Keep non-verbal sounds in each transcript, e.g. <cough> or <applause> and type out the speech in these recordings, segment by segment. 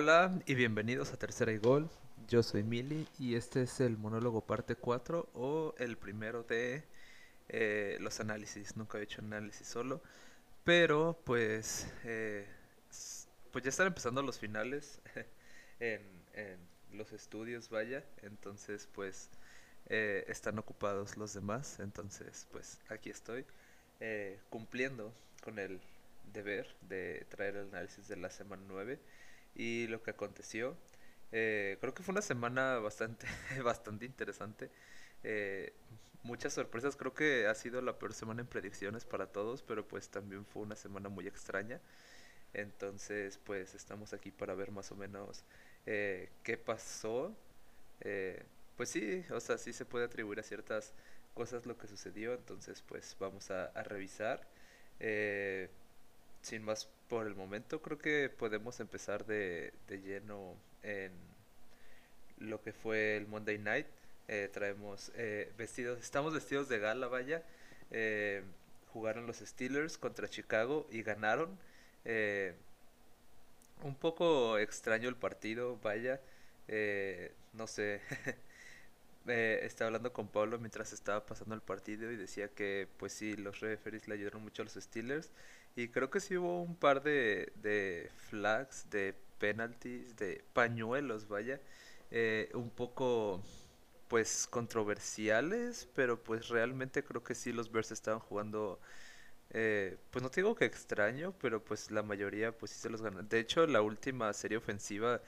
Hola y bienvenidos a Tercera y Gol. Yo soy Mili y este es el monólogo parte 4 o el primero de eh, los análisis. Nunca he hecho análisis solo, pero pues, eh, pues ya están empezando los finales <laughs> en, en los estudios, vaya. Entonces pues eh, están ocupados los demás. Entonces pues aquí estoy cumpliendo con el deber de traer el análisis de la semana 9 y lo que aconteció. Eh, creo que fue una semana bastante, <laughs> bastante interesante. Eh, muchas sorpresas, creo que ha sido la peor semana en predicciones para todos, pero pues también fue una semana muy extraña. Entonces, pues estamos aquí para ver más o menos eh, qué pasó. pues sí, o sea, sí se puede atribuir a ciertas cosas lo que sucedió, entonces pues vamos a, a revisar. sin más por el momento creo que podemos empezar de, de lleno en lo que fue el Monday Night. Eh, traemos eh, vestidos, estamos vestidos de gala, vaya. Eh, jugaron los Steelers contra Chicago y ganaron. un poco extraño el partido, vaya. no sé. <laughs> estaba hablando con Pablo mientras estaba pasando el partido y decía que pues sí, los referees le ayudaron mucho a los Steelers y creo que sí hubo un par de, de flags, de penalties, de pañuelos, vaya, eh, un poco pues controversiales, pero pues realmente creo que sí los Bears estaban jugando, eh, pues no te digo que extraño, pero pues la mayoría pues sí se los ganaron. De hecho, la última serie ofensiva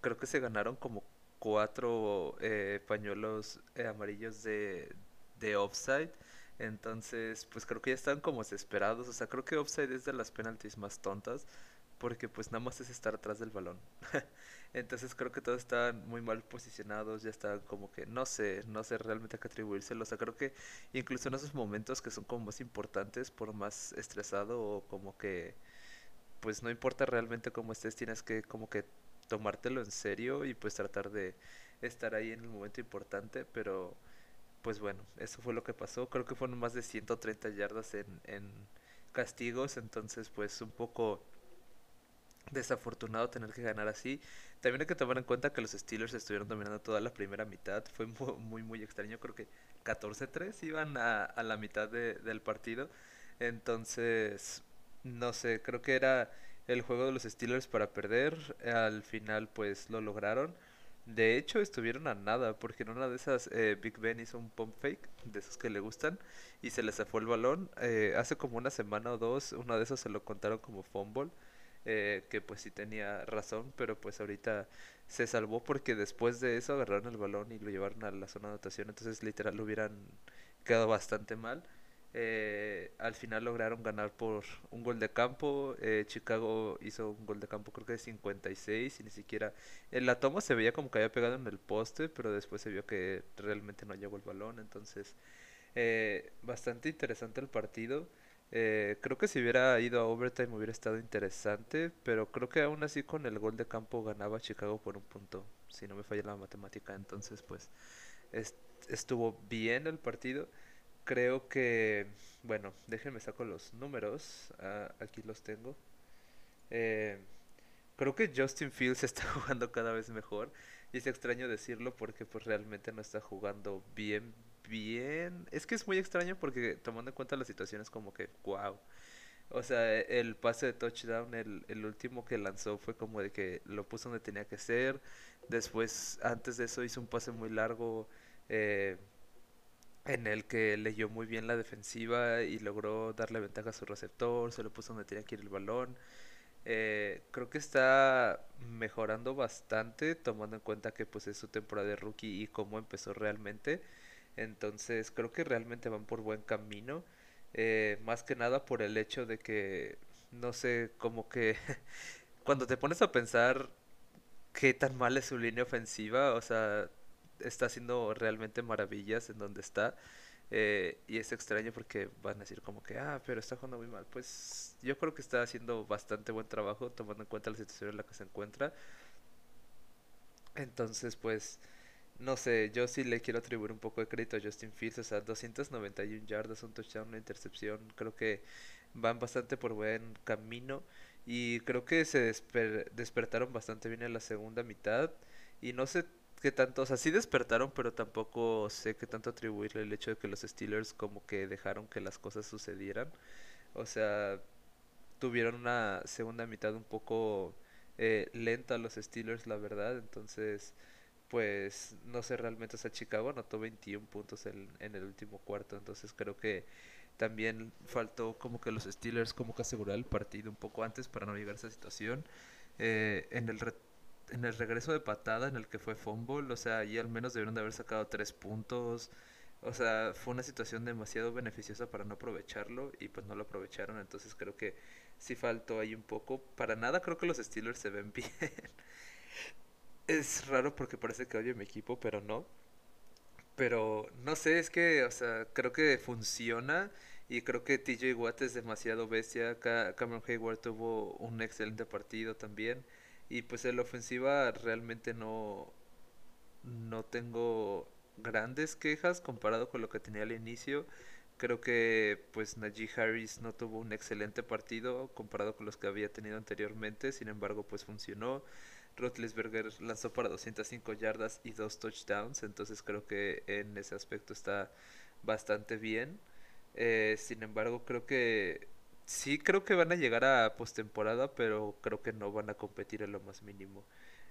creo que se ganaron como cuatro eh, pañuelos amarillos de, de offside entonces, pues creo que ya están como desesperados. O sea, creo que offside es de las penalties más tontas. Porque pues nada más es estar atrás del balón. <laughs> Entonces creo que todos están muy mal posicionados. Ya están como que no sé, no sé realmente a qué atribuírselo. O sea, creo que incluso en esos momentos que son como más importantes, por más estresado o como que pues no importa realmente cómo estés, tienes que como que tomártelo en serio y pues tratar de estar ahí en el momento importante, pero pues bueno, eso fue lo que pasó. Creo que fueron más de 130 yardas en, en castigos, entonces pues un poco desafortunado tener que ganar así. También hay que tomar en cuenta que los Steelers estuvieron dominando toda la primera mitad. Fue muy, muy, extraño. Creo que 14-3 iban a, a, la mitad de, del partido. Entonces, no sé, creo que era el juego de los Steelers para perder. Al final, pues lo lograron. De hecho, estuvieron a nada, porque en una de esas eh, Big Ben hizo un pump fake, de esos que le gustan, y se le zafó el balón. Eh, hace como una semana o dos, uno de esos se lo contaron como fumble, eh, que pues sí tenía razón, pero pues ahorita se salvó porque después de eso agarraron el balón y lo llevaron a la zona de anotación, entonces literal lo hubieran quedado bastante mal. Eh, al final lograron ganar por un gol de campo. Eh, Chicago hizo un gol de campo creo que de 56 y ni siquiera... En la toma se veía como que había pegado en el poste, pero después se vio que realmente no llegó el balón. Entonces, eh, bastante interesante el partido. creo que si hubiera ido a overtime hubiera estado interesante, pero creo que aún así con el gol de campo ganaba Chicago por un punto, si no me falla la matemática. Entonces, pues estuvo bien el partido creo que, bueno, déjenme saco los números, ah, aquí los tengo. Eh, creo que Justin Fields <laughs> está jugando cada vez mejor y es extraño decirlo porque pues realmente no está jugando bien, bien. Es que es muy extraño porque tomando en cuenta las situaciones como que, wow. O sea, el pase de touchdown, el, el último que lanzó fue como de que lo puso donde tenía que ser. Después, antes de eso hizo un pase muy largo. Eh, en el que leyó muy bien la defensiva y logró darle ventaja a su receptor, se lo puso donde tenía que ir el balón. Eh, creo que está mejorando bastante tomando en cuenta que pues es su temporada de rookie y cómo empezó realmente. Entonces creo que realmente van por buen camino. Eh, más que nada por el hecho de que, no sé, como que <laughs> cuando te pones a pensar qué tan mal es su línea ofensiva, o sea, está haciendo realmente maravillas en donde está. Eh, y es extraño porque van a decir como que, ah, pero está jugando muy mal. Pues yo creo que está haciendo bastante buen trabajo tomando en cuenta la situación en la que se encuentra. Entonces, pues, no sé, yo sí le quiero atribuir un poco de crédito a Justin Fields. O sea, 291 yardas, un touchdown, una intercepción. Creo que van bastante por buen camino. y creo que se despertaron bastante bien en la segunda mitad y no sé qué tanto, o sea, sí despertaron, pero tampoco sé qué tanto atribuirle el hecho de que los Steelers como que dejaron que las cosas sucedieran. O sea, tuvieron una segunda mitad un poco eh, lenta los Steelers, la verdad. Entonces, pues no sé realmente, o sea, Chicago anotó 21 puntos en, el último cuarto. Entonces creo que también faltó como que los Steelers como que asegurar el partido un poco antes para navegar esa situación. Eh, en el en el regreso de patada en el que fue fumble, o sea, ahí al menos debieron de haber sacado tres puntos. O sea, fue una situación demasiado beneficiosa para no aprovecharlo y pues no lo aprovecharon, entonces creo que sí faltó ahí un poco. Para nada creo que los Steelers se ven <laughs> bien. es raro porque parece que odio mi equipo, pero no. Pero no sé, es que, o sea, creo que funciona y creo que TJ Watt es demasiado bestia. Cameron Hayward tuvo un excelente partido también. Y pues en la ofensiva realmente no, no tengo grandes quejas comparado con lo que tenía al inicio. Creo que pues Najee Harris no tuvo un excelente partido comparado con los que había tenido anteriormente, sin embargo pues funcionó. Roethlisberger lanzó para 205 yardas y dos touchdowns, entonces creo que en ese aspecto está bastante bien. Eh, sin embargo, creo que sí, creo que van a llegar a postemporada, pero creo que no van a competir en lo más mínimo.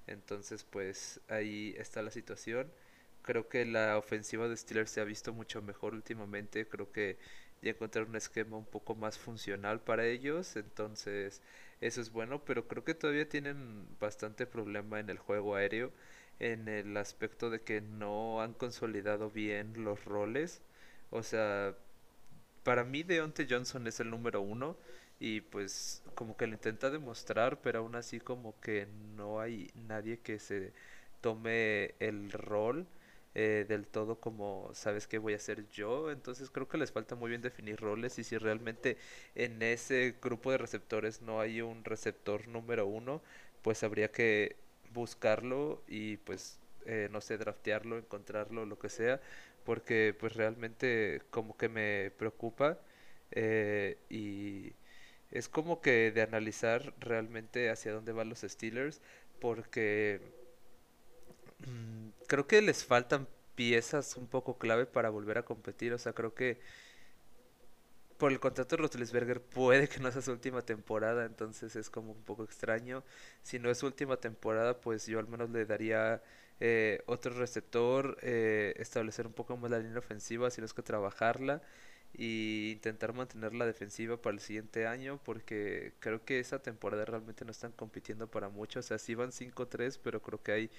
Entonces, pues ahí está la situación. Creo que la ofensiva de Steelers se ha visto mucho mejor últimamente. Creo que ya encontraron un esquema un poco más funcional para ellos. Entonces, eso es bueno, pero creo que todavía tienen bastante problema en el juego aéreo. En el aspecto de que no han consolidado bien los roles. O sea, para mí Deontay Johnson es el número uno. Y pues como que lo intenta demostrar, pero aún así como que no hay nadie que se tome el rol eh, del todo como sabes que voy a hacer yo. Entonces creo que les falta muy bien definir roles y si realmente en ese grupo de receptores no hay un receptor número uno, pues habría que buscarlo y pues eh, no sé, draftearlo, encontrarlo, lo que sea, porque pues realmente como que me preocupa eh, y es como que de analizar realmente hacia dónde van los Steelers, porque Mm, creo que les faltan piezas un poco clave para volver a competir. O sea, creo que por el contrato de Roethlisberger puede que no sea su última temporada, entonces es como un poco extraño. Si no es su última temporada, pues yo al menos le daría eh, otro receptor, eh, establecer un poco más la línea ofensiva, si no es que trabajarla y intentar mantener la defensiva para el siguiente año porque creo que esa temporada realmente no están compitiendo para mucho, o sea, sí van 5-3, pero creo que hay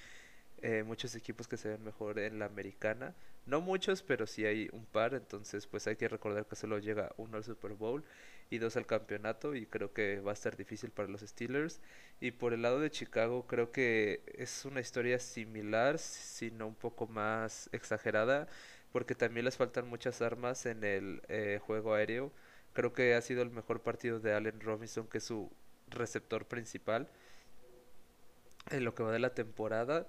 eh, muchos equipos que se ven mejor en la americana. No muchos, pero sí hay un par. Entonces, pues hay que recordar que solo llega uno al Super Bowl y dos al campeonato. Y creo que va a estar difícil para los Steelers. Y por el lado de Chicago, creo que es una historia similar, sino un poco más exagerada. Porque también les faltan muchas armas en el eh, juego aéreo. Creo que ha sido el mejor partido de Allen Robinson, que es su receptor principal en lo que va de la temporada.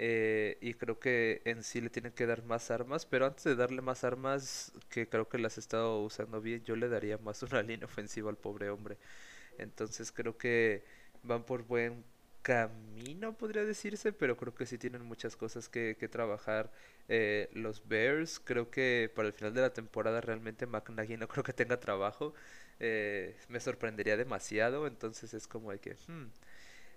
Eh, y creo que en sí le tienen que dar más armas, pero antes de darle más armas, que creo que las he estado usando bien, yo le daría más <laughs> una línea ofensiva al pobre hombre. Entonces creo que van por buen camino, podría decirse, pero creo que sí tienen muchas cosas que, que trabajar eh, los Bears. Creo que para el final de la temporada realmente McNaghy no creo que tenga trabajo. Eh, me sorprendería demasiado, entonces es como de que... Hmm,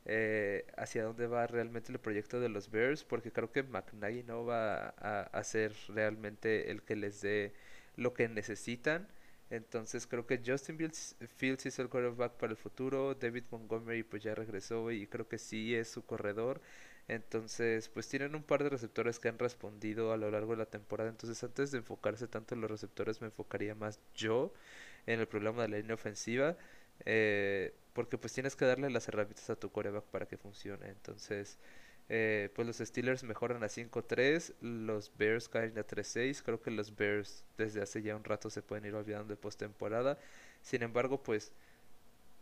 eh, hacia dónde va realmente el proyecto de los Bears, porque creo que McNaghy no va a, ser realmente el que les dé lo que necesitan. Entonces creo que Justin Fields, es el quarterback para el futuro. David Montgomery pues ya regresó y creo que sí es su corredor. Entonces pues tienen un par de receptores que han respondido a lo largo de la temporada. Entonces antes de enfocarse tanto en los receptores me enfocaría más yo en el problema de la línea ofensiva. Eh, porque pues tienes que darle las herramientas a tu coreback para que funcione. Entonces, eh, pues los Steelers mejoran a 5-3, los Bears caen a 3-6. Creo que los Bears desde hace ya un rato se pueden ir olvidando de postemporada. Sin embargo, pues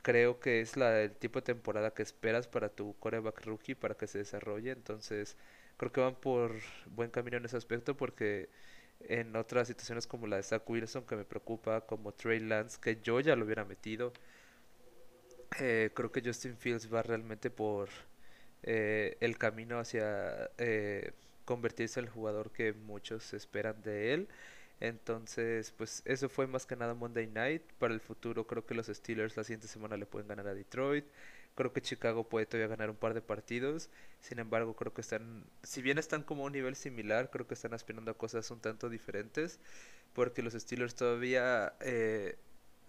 creo que es la, el tipo de temporada que esperas para tu coreback rookie para que se desarrolle. Entonces, creo que van por buen camino en ese aspecto porque en otras situaciones como la de Zach Wilson que me preocupa, como Trey Lance, que yo ya lo hubiera metido Eh, creo que Justin Fields va realmente por eh, el camino hacia eh, convertirse en el jugador que muchos esperan de él. Entonces, pues eso fue más que nada Monday Night. Para el futuro creo que los Steelers la siguiente semana le pueden ganar a Detroit. Creo que Chicago puede todavía ganar un par de partidos. Sin embargo, creo que están, si bien están como a un nivel similar, creo que están aspirando a cosas un tanto diferentes. Porque los Steelers todavía eh,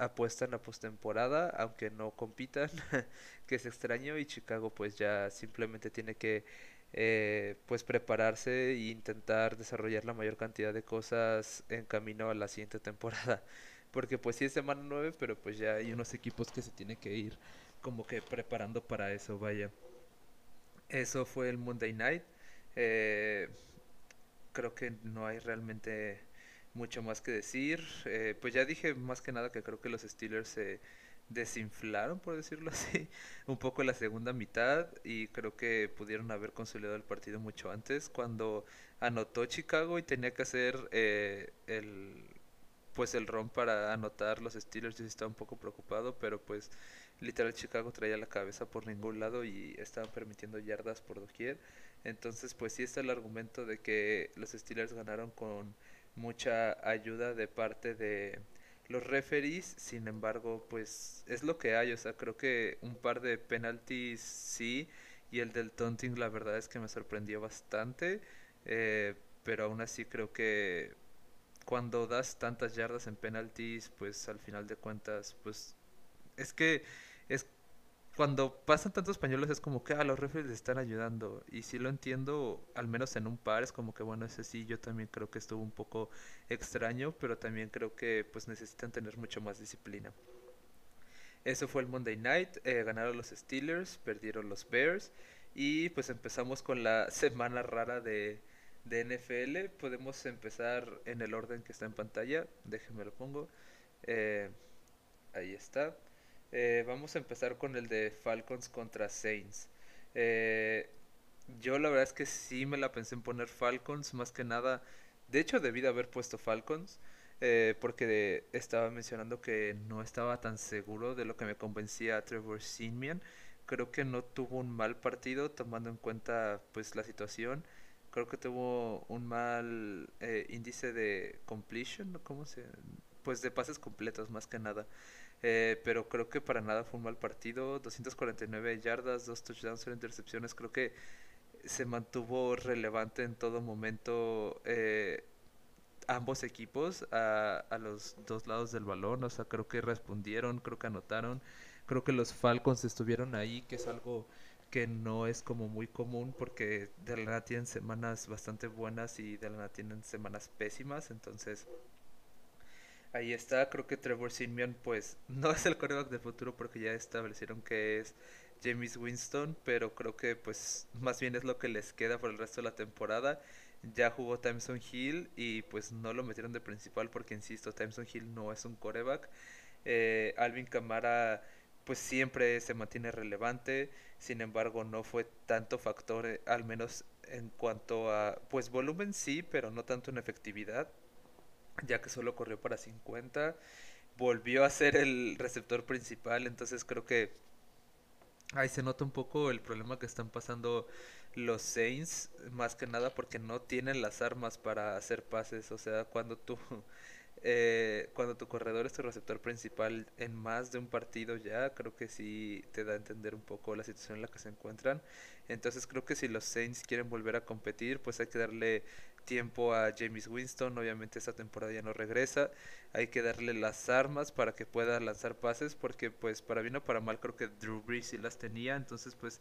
apuestan a postemporada, aunque no compitan, <laughs> que es extraño. Y Chicago pues ya simplemente tiene que eh, pues prepararse e intentar desarrollar la mayor cantidad de cosas en camino a la siguiente temporada. <laughs> Porque pues sí es semana 9, pero pues ya hay unos equipos que se tienen que ir como que preparando para eso, vaya. Eso fue el Monday Night. Eh, creo que no hay realmente mucho más que decir. Eh, pues ya dije más que nada que creo que los Steelers se desinflaron, por decirlo <laughs> así, un poco en la segunda mitad y creo que pudieron haber consolidado el partido mucho antes cuando anotó Chicago y tenía que hacer eh, el pues el ron para anotar los Steelers yo estaba un poco preocupado pero pues literal Chicago traía la cabeza por ningún lado y estaban permitiendo yardas por doquier entonces pues sí está el argumento de que los Steelers ganaron con mucha ayuda de parte de los referees, sin embargo, pues es lo que hay, o sea, creo que un par de penalties sí, y el del taunting la verdad es que me sorprendió bastante, eh, pero aún así creo que cuando das tantas yardas en penalties, pues al final de cuentas, pues es que es cuando pasan tantos españoles es como que a ah, los referees les están ayudando y si lo entiendo al menos en un par es como que bueno ese sí yo también creo que estuvo un poco extraño pero también creo que pues necesitan tener mucho más disciplina eso fue el Monday Night eh, ganaron los Steelers perdieron los Bears y pues empezamos con la semana rara de, de NFL podemos empezar en el orden que está en pantalla déjenme lo pongo eh, ahí está eh, vamos a empezar con el de Falcons contra Saints. Eh, yo la verdad es que sí me la pensé en poner Falcons, más que nada. De hecho, debí de haber puesto Falcons, eh, porque estaba mencionando que no estaba tan seguro de lo que me convencía Trevor Simian. Creo que no tuvo un mal partido, tomando en cuenta pues la situación. Creo que tuvo un mal índice de completion, ¿cómo se? Pues de pases completos, más que nada. Eh, pero creo que para nada fue un mal partido. 249 yardas, dos touchdowns, cero intercepciones. Creo que se mantuvo relevante en todo momento eh, ambos equipos a, a, los dos lados del balón. O sea, creo que respondieron, creo que anotaron. Creo que los Falcons estuvieron ahí, que es algo que no es como muy común porque de la nada tienen semanas bastante buenas y de la nada tienen semanas pésimas. Entonces Ahí está, creo que Trevor Simeon pues <laughs> no es el coreback de futuro porque ya establecieron que es James Winston, pero creo que pues más bien es lo que les queda por el resto de la temporada. Ya jugó Timeson Hill y pues no lo metieron de principal porque insisto, Timeson Hill no es un coreback. Eh, Alvin Camara pues siempre se mantiene relevante, sin embargo no fue tanto factor, eh, al menos en cuanto a pues volumen sí, pero no tanto en efectividad ya que solo corrió para 50. Volvió a ser el receptor principal, entonces creo que ahí se nota un poco el problema que están pasando los Saints, más que nada porque no tienen las armas para hacer pases. O sea, cuando tú <laughs> eh, cuando tu corredor es tu receptor principal en más de un partido ya, creo que sí te da a entender un poco la situación en la que se encuentran. Entonces creo que si los Saints quieren volver a competir, pues hay que darle tiempo a James Winston. Obviamente esta temporada ya no regresa. Hay que darle las armas para que pueda lanzar pases, porque pues para bien o para mal creo que Drew Brees sí las tenía. Entonces pues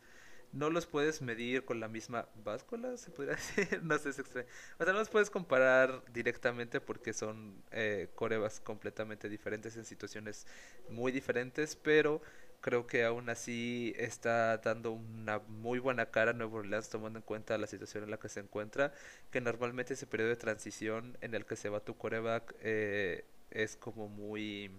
no los puedes medir con la misma báscula, se podría <laughs> decir, no sé, es extraño. O sea, no los puedes comparar directamente porque son eh, corebas completamente diferentes en situaciones muy diferentes, pero creo que aún así está dando una muy buena cara a Nuevo Orleans tomando en cuenta la situación en la que se encuentra, que normalmente ese periodo de transición en el que se va tu coreback eh, es como muy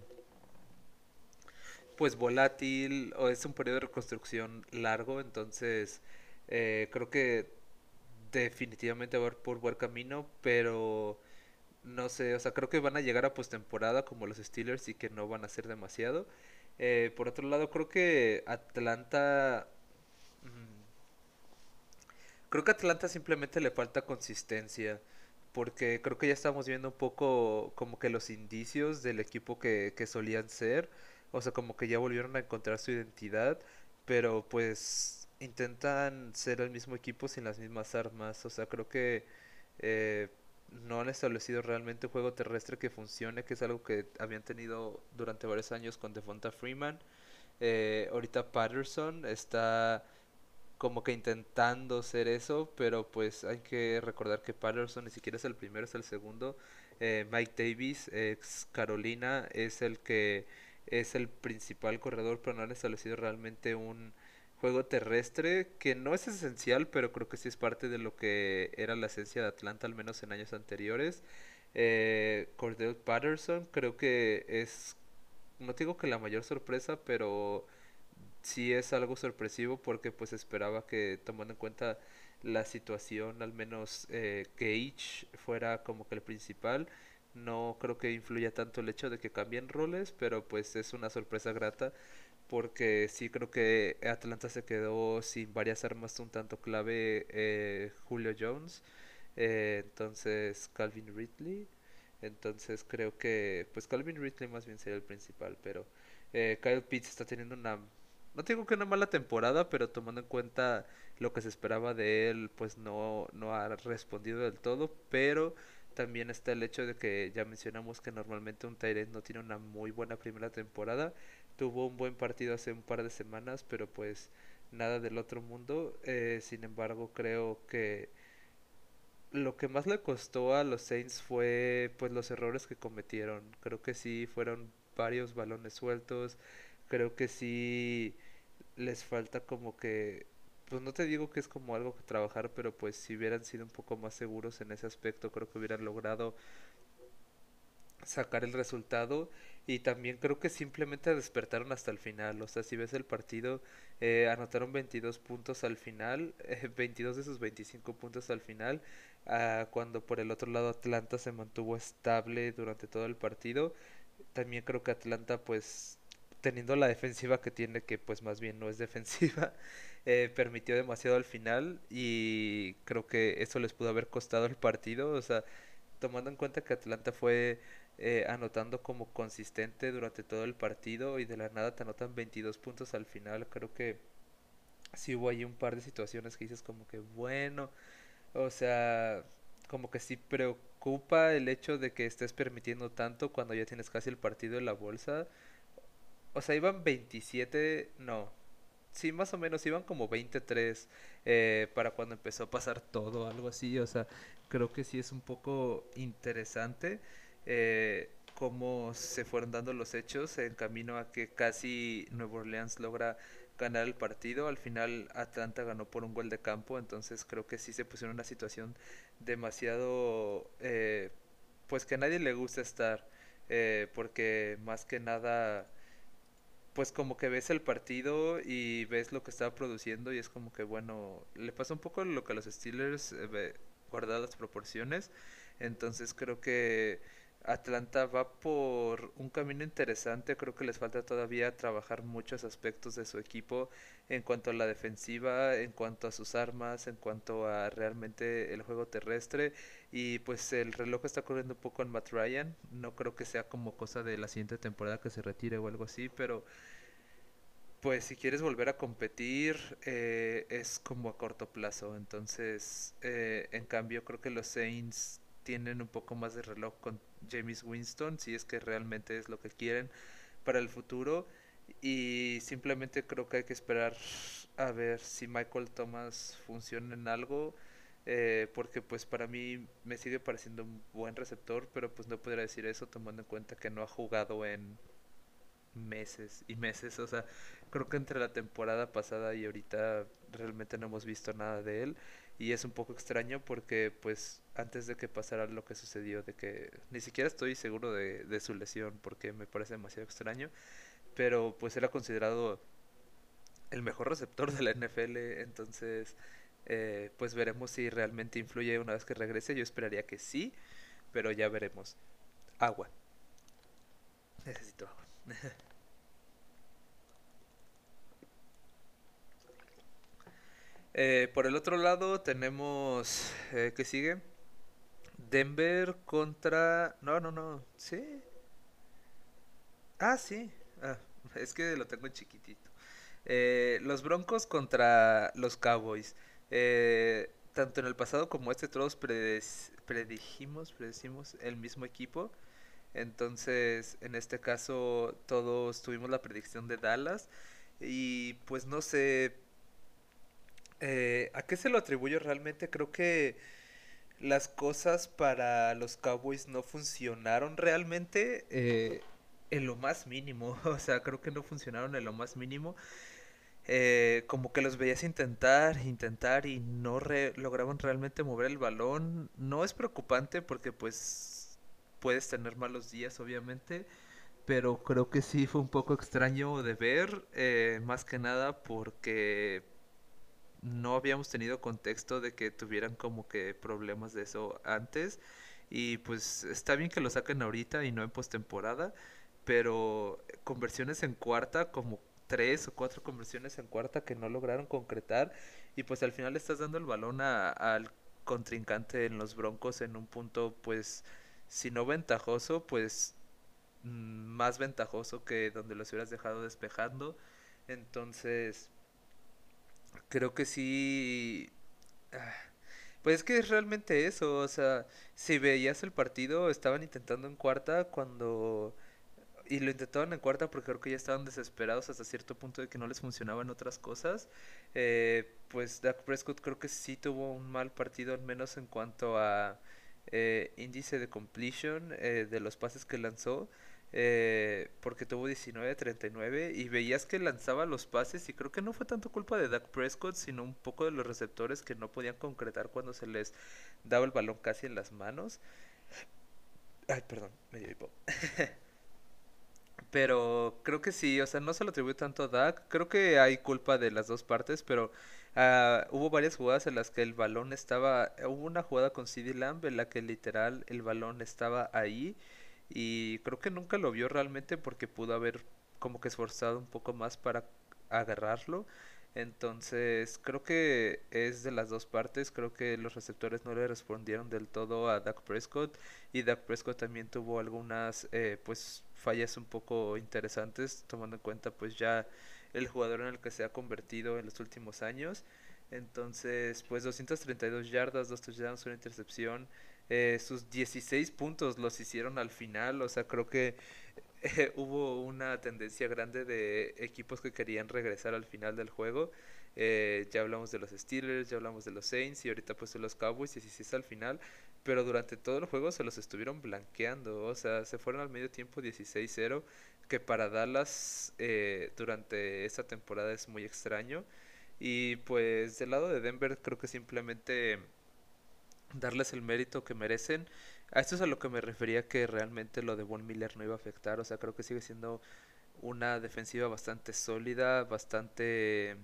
pues volátil o es un periodo de reconstrucción largo, entonces eh, creo que definitivamente va por buen camino, pero no sé, o sea, creo que van a llegar a postemporada como los Steelers y que no van a ser demasiado. Eh, por otro lado, creo que Atlanta... mm, Creo que Atlanta simplemente le falta consistencia, porque creo que ya estamos viendo un poco como que los indicios del equipo que, que solían ser, o sea, como que ya volvieron a encontrar su identidad, pero pues intentan ser el mismo equipo sin las mismas armas, o sea, creo que eh, no han establecido realmente un juego terrestre que funcione, que es algo que habían tenido durante varios años con Devonta Freeman. Eh, ahorita Patterson está como que intentando ser eso, pero pues hay que recordar que Patterson ni siquiera es el primero, es el segundo. Eh, Mike Davis, ex Carolina, es el que es el principal corredor, pero no han establecido realmente un juego terrestre que no es esencial, pero creo que sí es parte de lo que era la esencia de Atlanta, al menos en años anteriores. Eh, Cordell Patterson creo que es, no digo que la mayor sorpresa, pero sí es algo sorpresivo porque pues esperaba que tomando en cuenta la situación al menos eh, Gage fuera como que el principal no creo que influya tanto el hecho de que cambien roles pero pues es una sorpresa grata porque sí creo que Atlanta se quedó sin varias armas un tanto clave eh, Julio Jones eh, entonces Calvin Ridley entonces creo que pues Calvin Ridley más bien sería el principal pero eh, Kyle Pitts está teniendo una no digo que una mala temporada, pero tomando en cuenta lo que se esperaba de él, pues no, no ha respondido del todo, pero también está el hecho de que ya mencionamos que normalmente un Tyrant no tiene una muy buena primera temporada. Tuvo un buen partido hace un par de semanas, pero pues nada del otro mundo. Eh, sin embargo, creo que lo que más le costó a los Saints fue pues los errores que cometieron. Creo que sí fueron varios balones sueltos creo que sí les falta como que, pues no te digo que es como algo que trabajar, pero pues si hubieran sido un poco más seguros en ese aspecto, creo que hubieran logrado sacar el resultado y también creo que simplemente despertaron hasta el final, o sea, si ves el partido, eh, anotaron 22 puntos al final, <laughs> eh, 22 de sus 25 puntos al final, ah, cuando por el otro lado Atlanta se mantuvo estable durante todo el partido, también creo que Atlanta pues teniendo la defensiva que tiene, que pues más bien no es defensiva, <laughs> eh, permitió demasiado al final y creo que eso les pudo haber costado el partido. O sea, tomando en cuenta que Atlanta fue eh, anotando como consistente durante todo el partido y de la nada te anotan 22 puntos al final, creo que sí hubo ahí un par de situaciones que dices como que bueno, o sea, como que sí preocupa el hecho de que estés permitiendo tanto cuando ya tienes casi el partido en la bolsa o sea, iban 27, no. Sí, más o menos, iban como 23 eh, para cuando empezó a pasar todo, algo así. O sea, creo que sí es un poco interesante eh, cómo se fueron dando los hechos en camino a que casi Nueva Orleans logra ganar el partido. Al final Atlanta ganó por un gol de campo, entonces creo que sí se pusieron en una situación demasiado, eh, pues que a nadie le gusta estar, eh, porque más que nada pues como que ves el partido y ves lo que estaba produciendo y es como que bueno, le pasa un poco lo que a los Steelers, eh, guardadas las proporciones, entonces creo que Atlanta va por un camino interesante, creo que les falta todavía trabajar muchos aspectos de su equipo en cuanto a la defensiva, en cuanto a sus armas, en cuanto a realmente el juego terrestre. Y pues el reloj está corriendo un poco en Matt Ryan, no creo que sea como cosa de la siguiente temporada que se retire o algo así, pero pues si quieres volver a competir eh, es como a corto plazo, entonces eh, en cambio creo que los Saints tienen un poco más de reloj con James Winston, si es que realmente es lo que quieren para el futuro. Y simplemente creo que hay que esperar a ver si Michael Thomas funciona en algo. Eh, porque pues para mí me sigue pareciendo un buen receptor, pero pues no podría decir eso tomando en cuenta que no ha jugado en meses y meses. O sea, creo que entre la temporada pasada y ahorita realmente no hemos visto nada de él. Y es un poco extraño porque pues antes de que pasara lo que sucedió, de que ni siquiera estoy seguro de, de su lesión porque me parece demasiado extraño, pero pues era considerado el mejor receptor de la NFL, entonces eh, pues veremos si realmente influye una vez que regrese, yo esperaría que sí, pero ya veremos. Agua. Necesito agua. <laughs> Eh, por el otro lado tenemos, eh, ¿qué sigue? Denver contra... No, no, no. ¿Sí? Ah, sí. Ah, <laughs> es que lo tengo en chiquitito. Eh, los Broncos contra los Cowboys. Eh, tanto en el pasado como este todos predijimos, predecimos el mismo equipo. Entonces, en este caso, todos tuvimos la predicción de Dallas. Y pues no sé, eh, ¿a qué se lo atribuyo realmente? Creo que las cosas para los Cowboys no funcionaron realmente eh, en lo más mínimo. <laughs> O sea, creo que no funcionaron en lo más mínimo. Eh, como que los veías intentar, intentar y no lograban realmente mover el balón. No es preocupante porque pues puedes tener malos días, obviamente. Pero creo que sí fue un poco extraño de ver, más que nada porque no habíamos tenido contexto de que tuvieran como que problemas de eso antes. Y pues está bien que lo saquen ahorita y no en postemporada, pero conversiones en cuarta, como tres o cuatro conversiones en cuarta que no lograron concretar. Y pues al final estás dando el balón al contrincante en los Broncos en un punto, pues, si no ventajoso, pues mm, más ventajoso que donde los hubieras dejado despejando. Entonces, creo que sí. Ah, pues es que es realmente eso, o sea, si veías el partido, estaban intentando en cuarta cuando... Y lo intentaban en cuarta porque creo que ya estaban desesperados hasta cierto punto de que no les funcionaban otras cosas. Eh, pues Dak Prescott creo que sí tuvo un mal partido, al menos en cuanto a eh, índice de completion eh, de los pases que lanzó eh, porque tuvo 19-39 y veías que lanzaba los pases y creo que no fue tanto culpa de Dak Prescott, sino un poco de los receptores que no podían concretar cuando se les daba el balón casi en las manos. Ay, perdón, me dio hipo. <laughs> pero creo que sí, o sea, no se lo atribuye tanto a Dak, creo que hay culpa de las dos partes, pero uh, hubo varias jugadas en las que el balón estaba, hubo una jugada con CD Lamb en la que literal el balón estaba ahí y creo que nunca lo vio realmente porque pudo haber como que esforzado un poco más para agarrarlo. Entonces, creo que es de las dos partes. Creo que los receptores no le respondieron del todo a Dak Prescott. Y Dak Prescott también tuvo algunas eh, pues fallas un poco interesantes, tomando en cuenta pues ya el jugador en el que se ha convertido en los últimos años. Entonces, pues 232 yardas, dos touchdowns, una intercepción. Eh, sus 16 puntos los hicieron al final, o sea, creo que eh, hubo una tendencia grande de equipos que querían regresar al final del juego. Eh, ya hablamos de los Steelers, ya hablamos de los Saints y ahorita pues de los Cowboys, 16 al final, pero durante todo el juego se los estuvieron blanqueando, o sea, se fueron al medio tiempo 16-0, que para Dallas durante esta temporada es muy extraño. Y pues del lado de Denver creo que simplemente darles el mérito que merecen. A esto es a lo que me refería que realmente lo de Von Miller no iba a afectar. O sea, creo que sigue siendo una defensiva bastante sólida, bastante...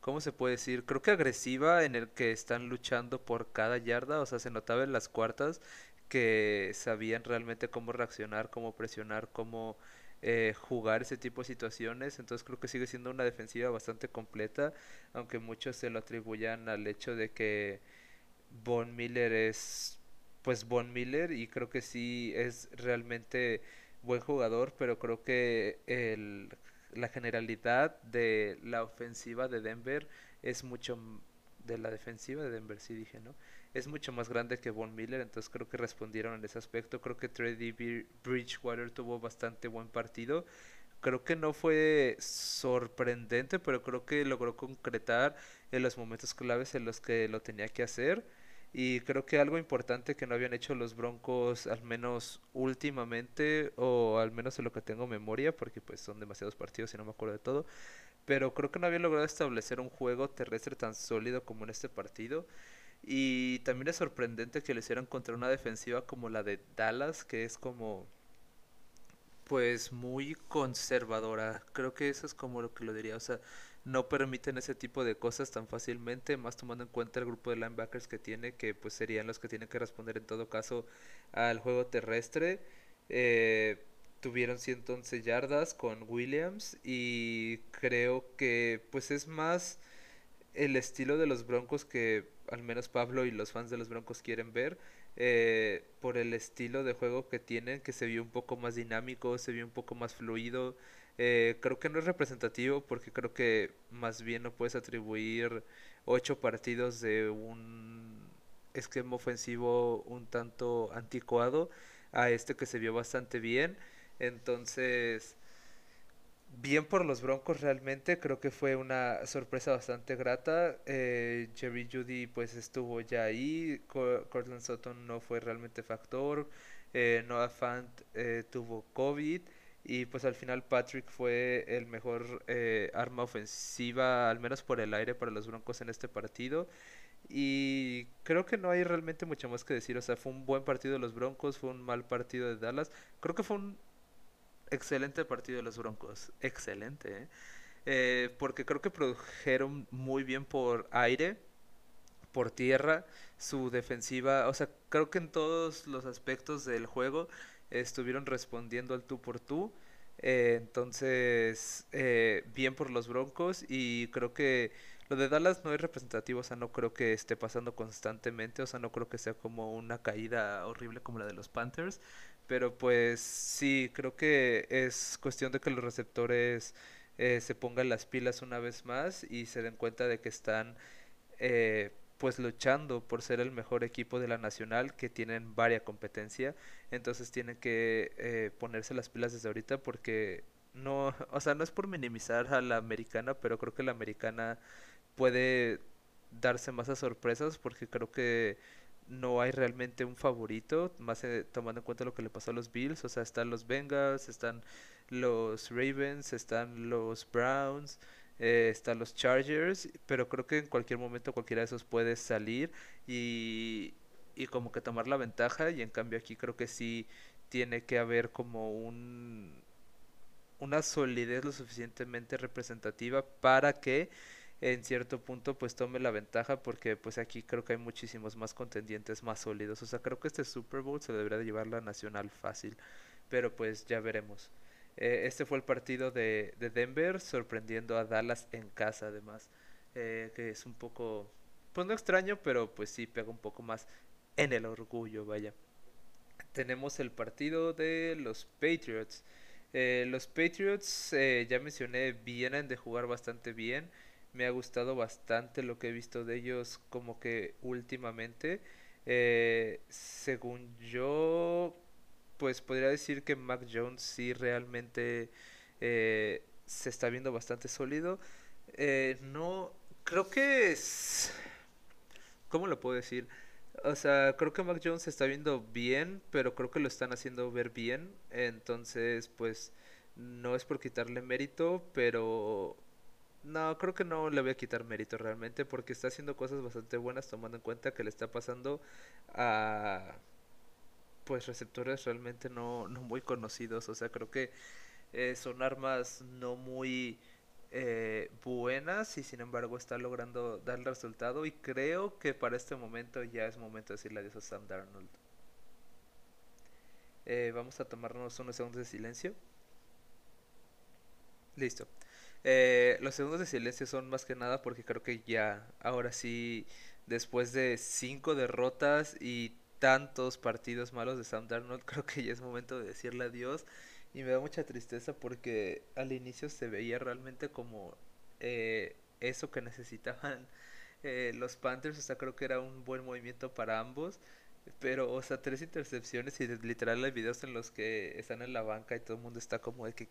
¿Cómo se puede decir? Creo que agresiva en el que están luchando por cada yarda. O sea, se notaba en las cuartas que sabían realmente cómo reaccionar, cómo presionar, cómo eh, jugar ese tipo de situaciones. Entonces creo que sigue siendo una defensiva bastante completa, aunque muchos se lo atribuyan al hecho de que Von Miller es pues Von Miller y creo que sí es realmente buen jugador, pero creo que el, la generalidad de la ofensiva de Denver es mucho de la defensiva de Denver, sí dije, ¿no? Es mucho más grande que Von Miller, entonces creo que respondieron en ese aspecto. Creo que Trey Bridgewater tuvo bastante buen partido. Creo que no fue sorprendente, pero creo que logró concretar en los momentos claves en los que lo tenía que hacer y creo que algo importante que no habían hecho los Broncos, al menos últimamente, o al menos en lo que tengo memoria, porque pues son demasiados partidos y no me acuerdo de todo, pero creo que no habían logrado establecer un juego terrestre tan sólido como en este partido. Y también es sorprendente que lo hicieran contra una defensiva como la de Dallas, que es como pues muy conservadora. Creo que eso es como lo que lo diría. O sea, no permiten ese tipo de cosas tan fácilmente, más tomando en cuenta el grupo de linebackers que tiene, que pues serían los que tienen que responder en todo caso al juego terrestre. Eh, tuvieron 111 yardas con Williams y creo que pues es más el estilo de los Broncos que al menos Pablo y los fans de los Broncos quieren ver. Eh, por el estilo de juego que tienen, que se vio un poco más dinámico, se vio un poco más fluido. Eh, creo que no es representativo porque creo que más bien no puedes atribuir ocho partidos de un esquema ofensivo un tanto anticuado a este que se vio bastante bien. Entonces, bien por los Broncos realmente, creo que fue una sorpresa bastante grata. Eh, Jerry Judy pues estuvo ya ahí, Cortland Sutton no fue realmente factor, eh, Noah Fant eh, tuvo COVID y pues al final Patrick fue el mejor eh, arma ofensiva, al menos por el aire para los Broncos en este partido. Y creo que no hay realmente mucho más que decir. O sea, fue un buen partido de los Broncos, fue un mal partido de Dallas. Creo que fue un excelente partido de los Broncos. Excelente, ¿eh? Eh, porque creo que produjeron muy bien por aire, por tierra, su defensiva. O sea, creo que en todos los aspectos del juego estuvieron respondiendo al tú por tú. Eh, entonces, bien por los Broncos y creo que lo de Dallas no es representativo, o sea, no creo que esté pasando constantemente, o sea, no creo que sea como una caída horrible como la de los Panthers, pero pues sí, creo que es cuestión de que los receptores eh, se pongan las pilas una vez más y se den cuenta de que están eh, pues luchando por ser el mejor equipo de la nacional, que tienen varia competencia, entonces tienen que eh, ponerse las pilas desde ahorita porque no, <laughs> o sea, no es por minimizar a la americana, pero creo que la americana puede darse más a sorpresas porque creo que no hay realmente un favorito, más eh, tomando en cuenta lo que le pasó a los Bills, o sea, están los Bengals, están los Ravens, están los Browns, eh, están los Chargers, pero creo que en cualquier momento cualquiera de esos puede salir y, y como que tomar la ventaja y en cambio aquí creo que sí tiene que haber como un una solidez lo suficientemente representativa para que en cierto punto pues tome la ventaja porque pues aquí creo que hay muchísimos más contendientes más sólidos. O sea, creo que este Super Bowl se debería de llevar la nacional fácil, pero pues ya veremos. Eh, este fue el partido de, de, Denver sorprendiendo a Dallas en casa además, eh, que es un poco, pues no extraño, pero pues sí pega un poco más en el orgullo, vaya. Tenemos el partido de los Patriots. Eh, los Patriots, ya mencioné, vienen de jugar bastante bien me ha gustado bastante lo que he visto de ellos como que últimamente. Según yo, pues podría decir que Mac Jones sí realmente eh, se está viendo bastante sólido. Eh, no, creo que es... ¿Cómo lo puedo decir? O sea, creo que Mac Jones se está viendo bien, pero creo que lo están haciendo ver bien. Entonces, pues no es por quitarle mérito, pero no, creo que no le voy a quitar mérito realmente porque está haciendo cosas bastante buenas tomando en cuenta que le está pasando a pues receptores realmente no, no muy conocidos. O sea, creo que eh, son armas no muy eh, buenas y sin embargo está logrando dar el resultado y creo que para este momento ya es momento de decirle adiós a Sam Darnold. Eh, vamos a tomarnos unos segundos de silencio. Listo. Eh, los segundos de silencio son más que nada porque creo que ya, ahora sí, después de cinco derrotas y tantos partidos malos de Sam Darnold, <laughs> creo que ya es momento de decirle adiós. Y me da mucha tristeza porque al inicio se veía realmente como eh, eso que necesitaban <laughs> eh, los Panthers. O sea, creo que era un buen movimiento para ambos. Pero, o sea, tres intercepciones y literal hay videos en los que están en la banca y todo el mundo está como de que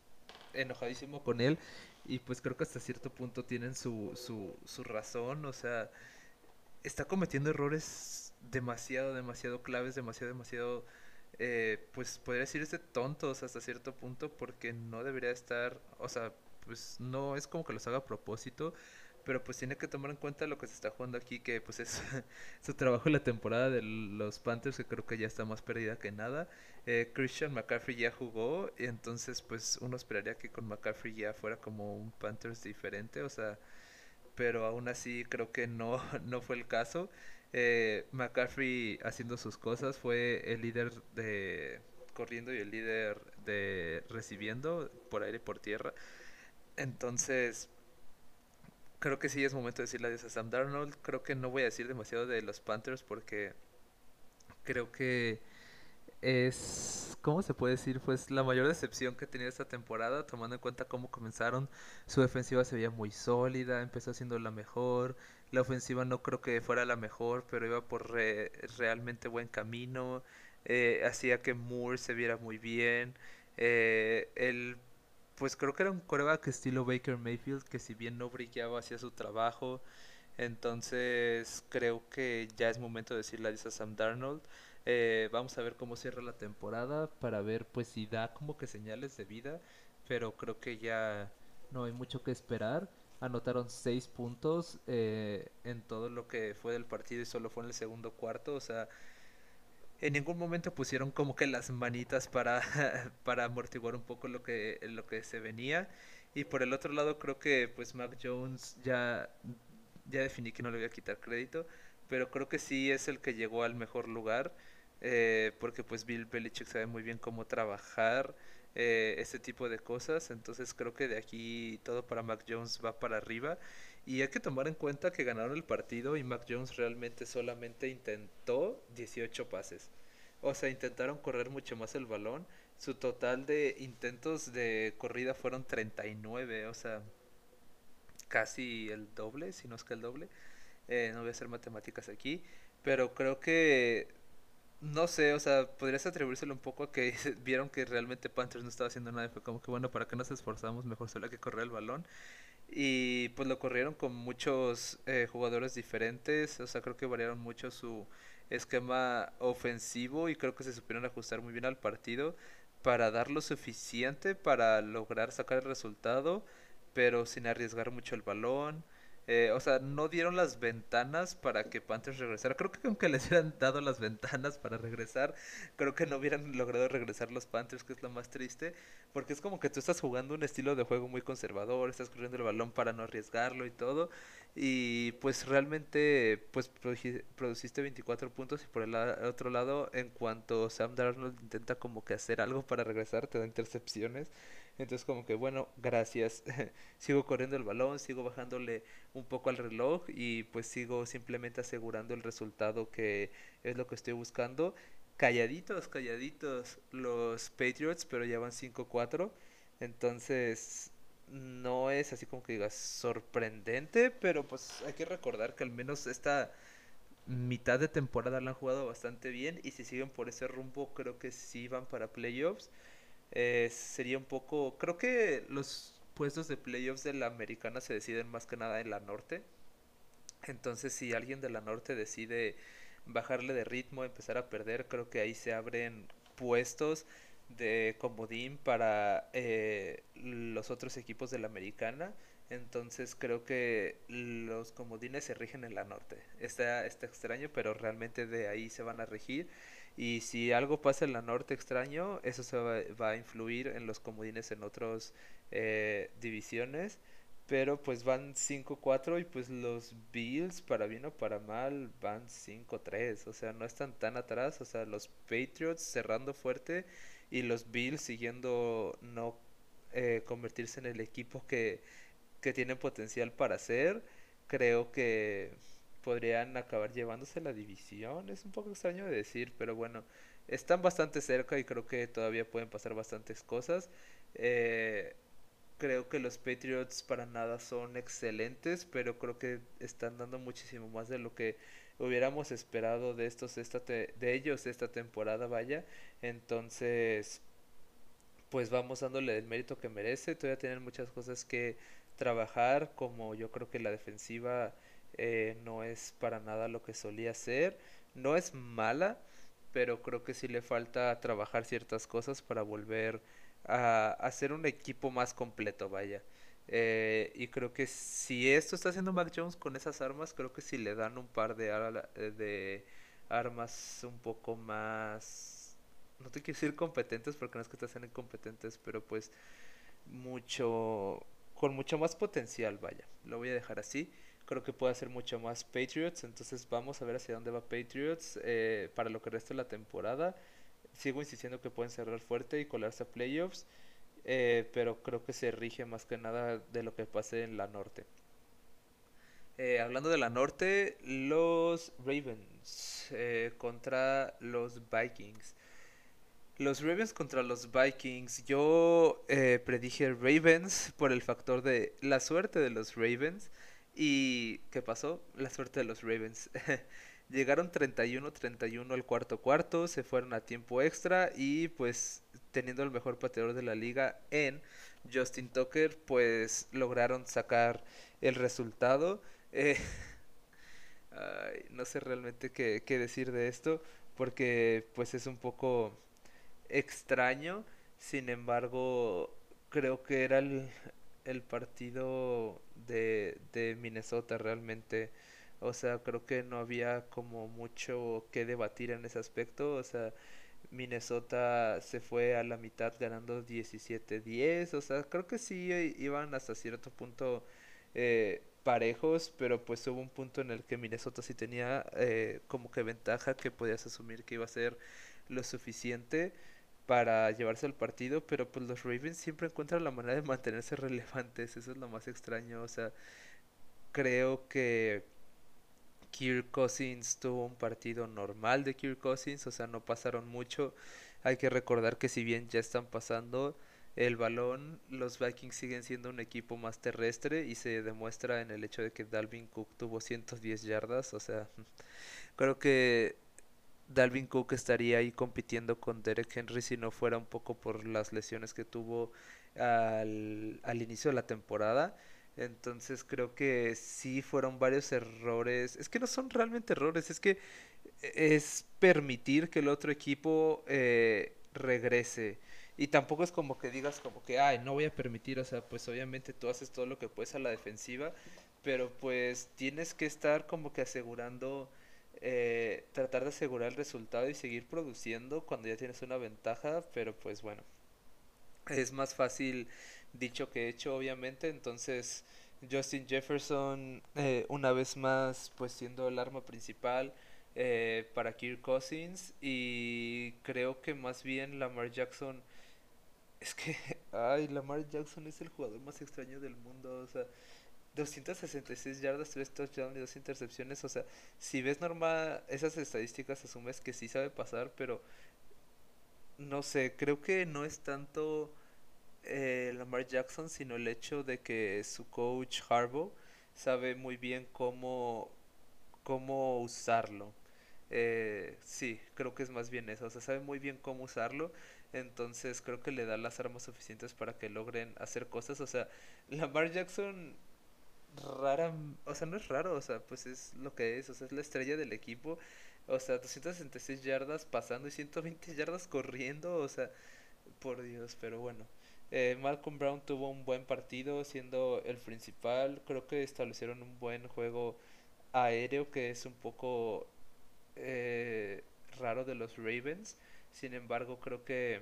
enojadísimo con él y pues creo que hasta cierto punto tienen su, su, su razón, o sea, está cometiendo errores demasiado, demasiado claves, demasiado, demasiado, eh, pues podría decirse tontos hasta cierto punto porque no debería estar, o sea, pues no es como que los haga a propósito, pero pues tiene que tomar en cuenta lo que se está jugando aquí, que pues es <laughs> su trabajo en la temporada de los Panthers, que creo que ya está más perdida que nada. Eh, Christian McCaffrey ya jugó, y entonces pues uno esperaría que con McCaffrey ya fuera como un Panthers diferente, o sea, pero aún así creo que no, <laughs> no fue el caso. Eh, McCaffrey haciendo sus cosas fue el líder de corriendo y el líder de recibiendo por aire y por tierra. Entonces, creo que sí es momento de decirle adiós a Sam Darnold. Creo que no voy a decir demasiado de los Panthers porque creo que es, ¿cómo se puede decir? Pues la mayor decepción que he tenido esta temporada, tomando en cuenta cómo comenzaron. Su defensiva se veía muy sólida, empezó siendo la mejor. La ofensiva no creo que fuera la mejor, pero iba por realmente buen camino. Eh, hacía que Moore se viera muy bien. Eh, el, pues creo que era un coreback estilo Baker Mayfield, que si bien no brillaba, hacía su trabajo. Entonces creo que ya es momento de decirle a Sam Darnold. Eh, vamos a ver cómo cierra la temporada para ver pues si da como que señales de vida, pero creo que ya no hay mucho que esperar. Anotaron seis puntos eh, en todo lo que fue del partido y solo fue en el segundo cuarto, o sea, en ningún momento pusieron como que las manitas para, <laughs> para amortiguar un poco lo que, lo que se venía. Y por el otro lado creo que pues Mac Jones ya, ya definí que no le voy a quitar crédito, pero creo que sí es el que llegó al mejor lugar eh, porque pues Bill Belichick sabe muy bien cómo trabajar eh, este tipo de cosas, entonces creo que de aquí todo para Mac Jones va para arriba y hay que tomar en cuenta que ganaron el partido y Mac Jones realmente solamente intentó 18 pases. O sea, intentaron correr mucho más el balón. Su total de intentos de corrida fueron 39, o sea, casi el doble, si no es que el doble. Eh, no voy a hacer matemáticas aquí, pero creo que no sé, o sea, podrías atribuírselo un poco a que <laughs> vieron que realmente Panthers no estaba haciendo nada. Fue como que, bueno, ¿para qué nos esforzamos? Mejor solo que correr el balón. Y pues lo corrieron con muchos eh, jugadores diferentes. O sea, creo que variaron mucho su esquema ofensivo y creo que se supieron ajustar muy bien al partido para dar lo suficiente para lograr sacar el resultado, pero sin arriesgar mucho el balón. Eh, o sea, no dieron las ventanas para que Panthers regresara. Creo que aunque les hubieran dado las ventanas para regresar, creo que no hubieran logrado regresar los Panthers, que es lo más triste. Porque es como que tú estás jugando un estilo de juego muy conservador, estás corriendo el balón para no arriesgarlo y todo. Y pues realmente pues produciste 24 puntos y por el otro lado, en cuanto Sam Darnold intenta como que hacer algo para regresar, te da intercepciones. Entonces como que bueno, gracias. <laughs> sigo corriendo el balón, sigo bajándole un poco al reloj y pues sigo simplemente asegurando el resultado que es lo que estoy buscando. Calladitos, calladitos los Patriots, pero ya van 5-4. Entonces no es así como que digas sorprendente, pero pues hay que recordar que al menos esta mitad de temporada la han jugado bastante bien y si siguen por ese rumbo creo que sí van para playoffs. Eh, sería un poco, creo que los puestos de playoffs de la americana se deciden más que nada en la norte. Entonces si alguien de la norte decide bajarle de ritmo, empezar a perder, creo que ahí se abren puestos de comodín para eh, los otros equipos de la americana. Entonces creo que los comodines se rigen en la norte. Está, está extraño, pero realmente de ahí se van a regir. Y si algo pasa en la norte extraño, eso se va, a influir en los comodines en otras eh, divisiones. Pero pues van 5-4 y pues los Bills, para bien o para mal, van 5-3. O sea, no están tan atrás. O sea, los Patriots cerrando fuerte y los Bills siguiendo no eh, convertirse en el equipo que, que tienen potencial para ser. Creo que podrían acabar llevándose la división. Es un poco extraño de decir, pero bueno, están bastante cerca y creo que todavía pueden pasar bastantes cosas. Eh, creo que los Patriots para nada son excelentes, pero creo que están dando muchísimo más de lo que hubiéramos esperado de estos esta de ellos esta temporada, vaya. Entonces, pues vamos dándole el mérito que merece. Todavía tienen muchas cosas que trabajar, como yo creo que la defensiva eh, no es para nada lo que solía ser. No es mala, pero creo que sí le falta trabajar ciertas cosas para volver a, hacer un equipo más completo, vaya. Eh, y creo que si esto está haciendo Mac con esas armas, creo que si le dan un par de, eh, de armas un poco más... No te quiero decir competentes porque no es que te hacen incompetentes, pero pues mucho... con mucho más potencial, vaya. Lo voy a dejar así creo que puede hacer mucho más Patriots. Entonces vamos a ver hacia dónde va Patriots eh, para lo que resta de la temporada. Sigo insistiendo que pueden cerrar fuerte y colarse a playoffs. Eh, pero creo que se rige más que nada de lo que pase en la norte. Eh, hablando de la norte, los Ravens contra los Vikings. Los Ravens contra los Vikings. Yo predije Ravens por el factor de la suerte de los Ravens. ¿Y qué pasó? La suerte de los Ravens. <laughs> Llegaron 31-31 al cuarto cuarto, se fueron a tiempo extra y pues teniendo el mejor pateador de la liga en Justin Tucker, pues lograron sacar el resultado. Eh, <laughs> no sé realmente qué, qué decir de esto porque pues es un poco extraño. Sin embargo, creo que era el, el partido de, de Minnesota realmente. O sea, creo que no había como mucho que debatir en ese aspecto. O sea, Minnesota se fue a la mitad ganando 17-10. O sea, creo que sí iban hasta cierto punto eh, parejos, pero pues hubo un punto en el que Minnesota sí tenía eh, como que ventaja que podías asumir que iba a ser lo suficiente para llevarse al partido, pero pues los Ravens siempre encuentran la manera de mantenerse relevantes, eso es lo más extraño, o sea, creo que Kirk Cousins tuvo un partido normal de Kirk Cousins, o sea, no pasaron mucho, hay que recordar que si bien ya están pasando el balón, los Vikings siguen siendo un equipo más terrestre y se demuestra en el hecho de que Dalvin Cook tuvo 110 yardas, o sea, <laughs> creo que Dalvin Cook estaría ahí compitiendo con Derek Henry si no fuera un poco por las lesiones que tuvo al, al inicio de la temporada. Entonces creo que sí fueron varios errores. Es que no son realmente errores, es que es permitir que el otro equipo eh, regrese. Y tampoco es como que digas como que, ay, no voy a permitir, o sea, pues obviamente tú haces todo lo que puedes a la defensiva, pero pues tienes que estar como que asegurando eh, tratar de asegurar el resultado y seguir produciendo cuando ya tienes una ventaja, pero pues bueno, es más fácil dicho que hecho, obviamente. Entonces, Justin Jefferson, eh, una vez más, pues siendo el arma principal eh, para Kirk Cousins. Y creo que más bien Lamar Jackson. Es que, <laughs> ay, Lamar Jackson es el jugador más extraño del mundo. O sea, 266 yardas, 3 touchdowns y 2 intercepciones. O sea, si ves normal esas estadísticas, asumes que sí sabe pasar, pero no sé, creo que no es tanto eh, Lamar Jackson, sino el hecho de que su coach Harbaugh sabe muy bien cómo, cómo usarlo. Eh, sí, creo que es más bien eso. O sea, sabe muy bien cómo usarlo. Entonces creo que le da las armas suficientes para que logren hacer cosas. O sea, Lamar Jackson rara, o sea, no es raro, o sea, pues es lo que es, o sea, es la estrella del equipo, o sea, 266 yardas pasando y 120 yardas corriendo, o sea, por Dios, pero bueno. Eh, Malcolm Brown tuvo un buen partido siendo el principal, creo que establecieron un buen juego aéreo que es un poco eh, raro de los Ravens, sin embargo creo que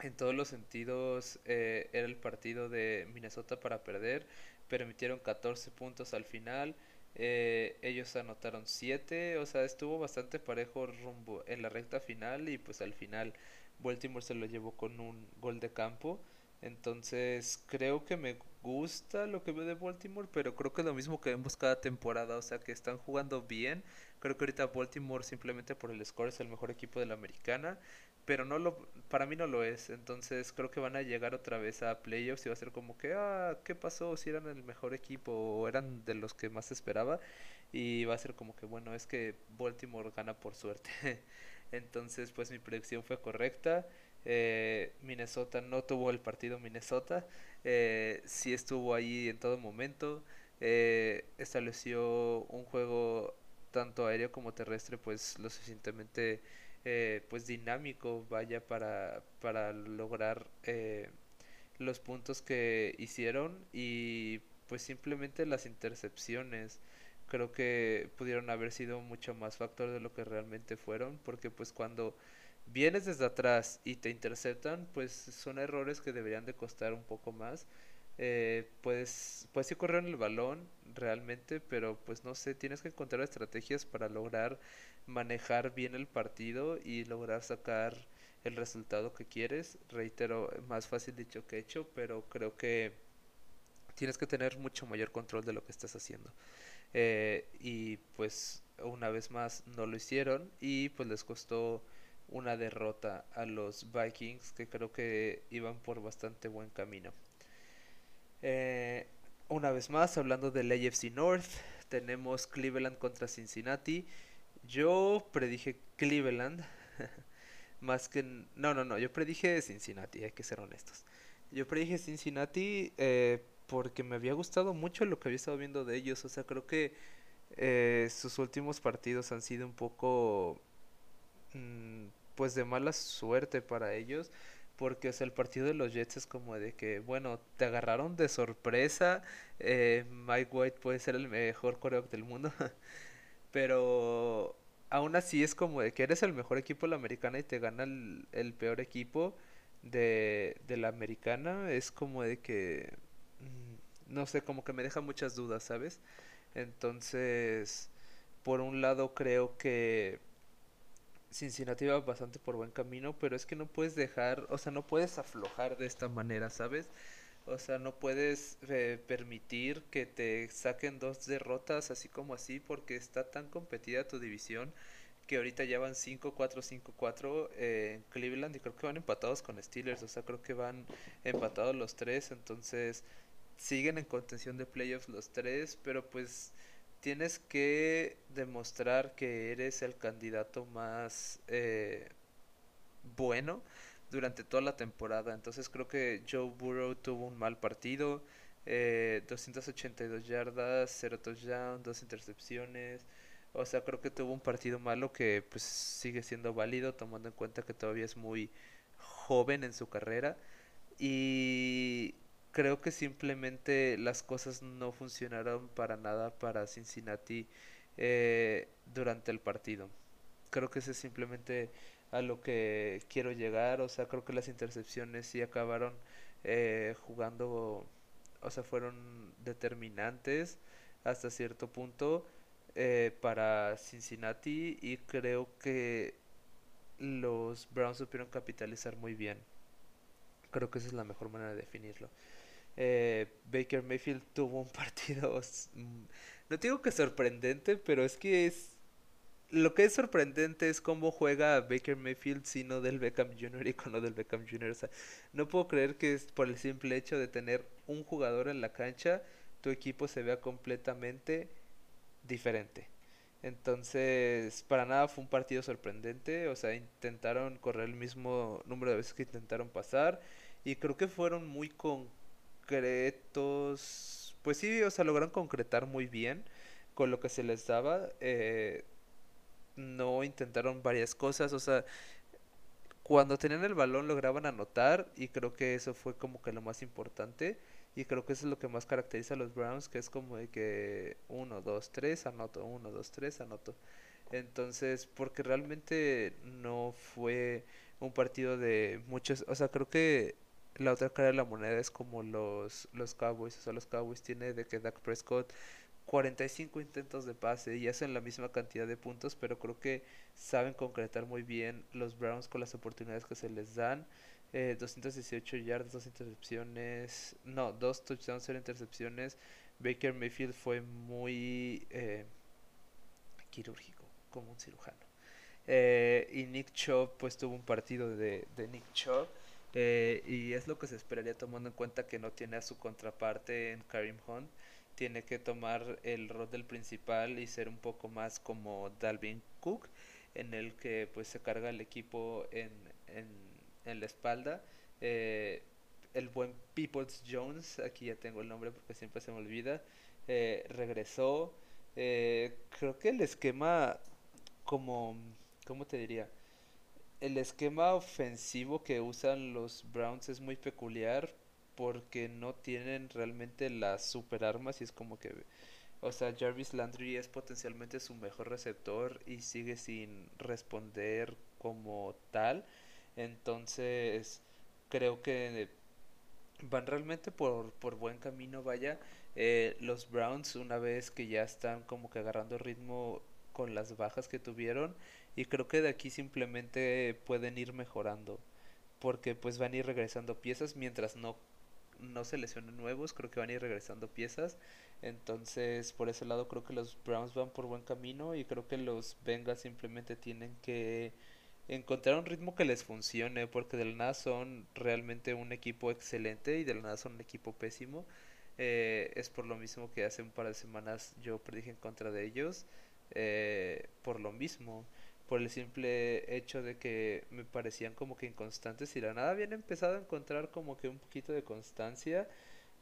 en todos los sentidos eh, era el partido de Minnesota para perder permitieron 14 puntos al final. Eh, ellos anotaron 7, o sea, estuvo bastante parejo rumbo en la recta final y pues al final Baltimore se lo llevó con un gol de campo. Entonces creo que me gusta lo que veo de Baltimore, pero creo que es lo mismo que vemos cada temporada, o sea que están jugando bien. Creo que ahorita Baltimore simplemente por el score es el mejor equipo de la americana pero no lo, para mí no lo es. Entonces creo que van a llegar otra vez a playoffs y va a ser como que, ah, ¿qué pasó? Si eran el mejor equipo o eran de los que más esperaba. Y va a ser como que, bueno, es que Baltimore gana por suerte. <laughs> Entonces, pues mi predicción fue correcta. Eh, Minnesota no tuvo el partido Minnesota. Eh, sí estuvo ahí en todo momento. Eh, estableció un juego tanto aéreo como terrestre, pues lo suficientemente eh, pues dinámico vaya para, para lograr eh, los puntos que hicieron y pues simplemente las intercepciones. Creo que pudieron haber sido mucho más factor de lo que realmente fueron porque pues cuando vienes desde atrás y te interceptan pues son errores que deberían de costar un poco más. Eh, puedes, puedes ir correr el balón realmente, pero pues no sé, tienes que encontrar estrategias para lograr manejar bien el partido y lograr sacar el resultado que quieres. Reitero, más fácil dicho que hecho, pero creo que tienes que tener mucho mayor control de lo que estás haciendo. Eh, y pues una vez más no lo hicieron y pues les costó una derrota a los Vikings que creo que iban por bastante buen camino. Eh, una vez más, hablando del AFC North, tenemos Cleveland contra Cincinnati. Yo predije Cleveland, <laughs> más que... No, no, no, yo predije Cincinnati, hay que ser honestos. Yo predije Cincinnati eh, porque me había gustado mucho lo que había estado viendo de ellos. O sea, creo que eh, sus últimos partidos han sido un poco... Mm, pues de mala suerte para ellos. Porque, o el partido de los Jets es como de que, bueno, te agarraron de sorpresa. Eh, Mike White puede ser el mejor coreback del mundo. <laughs> Pero aún así es como de que eres el mejor equipo de la americana y te gana el, peor equipo de, de, la americana. Es como de que, mm, no sé, como que me deja muchas dudas, ¿sabes? Entonces, por un lado creo que Cincinnati va bastante por buen camino, pero es que no puedes dejar, o sea, no puedes aflojar de esta manera, ¿sabes? O sea, no puedes eh, permitir que te saquen dos derrotas así como así porque está tan competida tu división que ahorita ya van 5-4, 5-4 eh, en Cleveland y creo que van empatados con Steelers, o sea, creo que van empatados los tres, entonces siguen en contención de playoffs los tres, pero pues tienes que demostrar que eres el candidato más eh, bueno durante toda la temporada. Entonces creo que Joe Burrow tuvo un mal partido. 282 eh, yardas, 0 touchdowns, 2 intercepciones. O sea, creo que tuvo un partido malo que pues sigue siendo válido tomando en cuenta que todavía es muy joven en su carrera. Y creo que simplemente las cosas no funcionaron para nada para Cincinnati eh, durante el partido. Creo que ese es simplemente a lo que quiero llegar. O sea, creo que las intercepciones sí acabaron eh, jugando, o sea, fueron determinantes hasta cierto punto eh, para Cincinnati y creo que los Browns supieron capitalizar muy bien. Creo que esa es la mejor manera de definirlo. Eh, Baker Mayfield tuvo un <laughs> partido, mm, no digo que sorprendente, pero es que es... Lo que es sorprendente es cómo juega Baker Mayfield sino del Beckham Jr. y con lo del Beckham Jr. O sea, no puedo creer que es por el simple hecho de tener un jugador en la cancha, tu equipo se vea completamente diferente. Entonces, para nada fue un partido sorprendente. O sea, intentaron correr el mismo número de veces que intentaron pasar. Y creo que fueron muy con concretos, pues sí, o sea, lograron concretar muy bien con lo que se les daba. Eh, no intentaron varias cosas, o sea, cuando tenían el balón lograban anotar y creo que eso fue como que lo más importante y creo que eso es lo que más caracteriza a los Browns, que es como de que 1, 2, 3, anoto, 1, 2, 3, anoto. Entonces, porque realmente no fue un partido de muchos, o sea, creo que la otra cara de la moneda es como los, los Cowboys. O sea, los Cowboys tiene de que Dak Prescott 45 intentos de pase y hacen la misma cantidad de puntos, pero creo que saben concretar muy bien los Browns con las oportunidades que se les dan. Eh, 218 yardas, dos intercepciones, no, dos touchdowns, cero intercepciones. Baker Mayfield fue muy eh, quirúrgico, como un cirujano. Eh, y Nick Chubb, pues tuvo un partido de, de Nick Chubb eh, y es lo que se esperaría tomando en cuenta que no tiene a su contraparte en Karim Hunt. Tiene que tomar el rol del principal y ser un poco más como Dalvin Cook, en el que pues se carga el equipo en, en, la espalda. Eh, el buen Peoples Jones, aquí ya tengo el nombre porque siempre se me olvida, eh, regresó. creo que el esquema como, ¿cómo te diría? el esquema ofensivo que usan los Browns es muy peculiar porque no tienen realmente las super armas y es como que o sea Jarvis Landry es potencialmente su mejor receptor y sigue sin responder como tal. Entonces creo que van realmente por, por buen camino vaya. Eh, los Browns una vez que ya están como que agarrando ritmo con las bajas que tuvieron y creo que de aquí simplemente pueden ir mejorando porque pues van a ir regresando piezas mientras no no se lesionen nuevos, creo que van a ir regresando piezas. Entonces, por ese lado creo que los Browns van por buen camino y creo que los Bengals simplemente tienen que encontrar un ritmo que les funcione, porque de la nada son realmente un equipo excelente y de la nada son un equipo pésimo. Eh, es por lo mismo que hace un par de semanas yo predije en contra de ellos, eh, por lo mismo, por el simple hecho de que me parecían como que inconstantes y la nada habían empezado a encontrar como que un poquito de constancia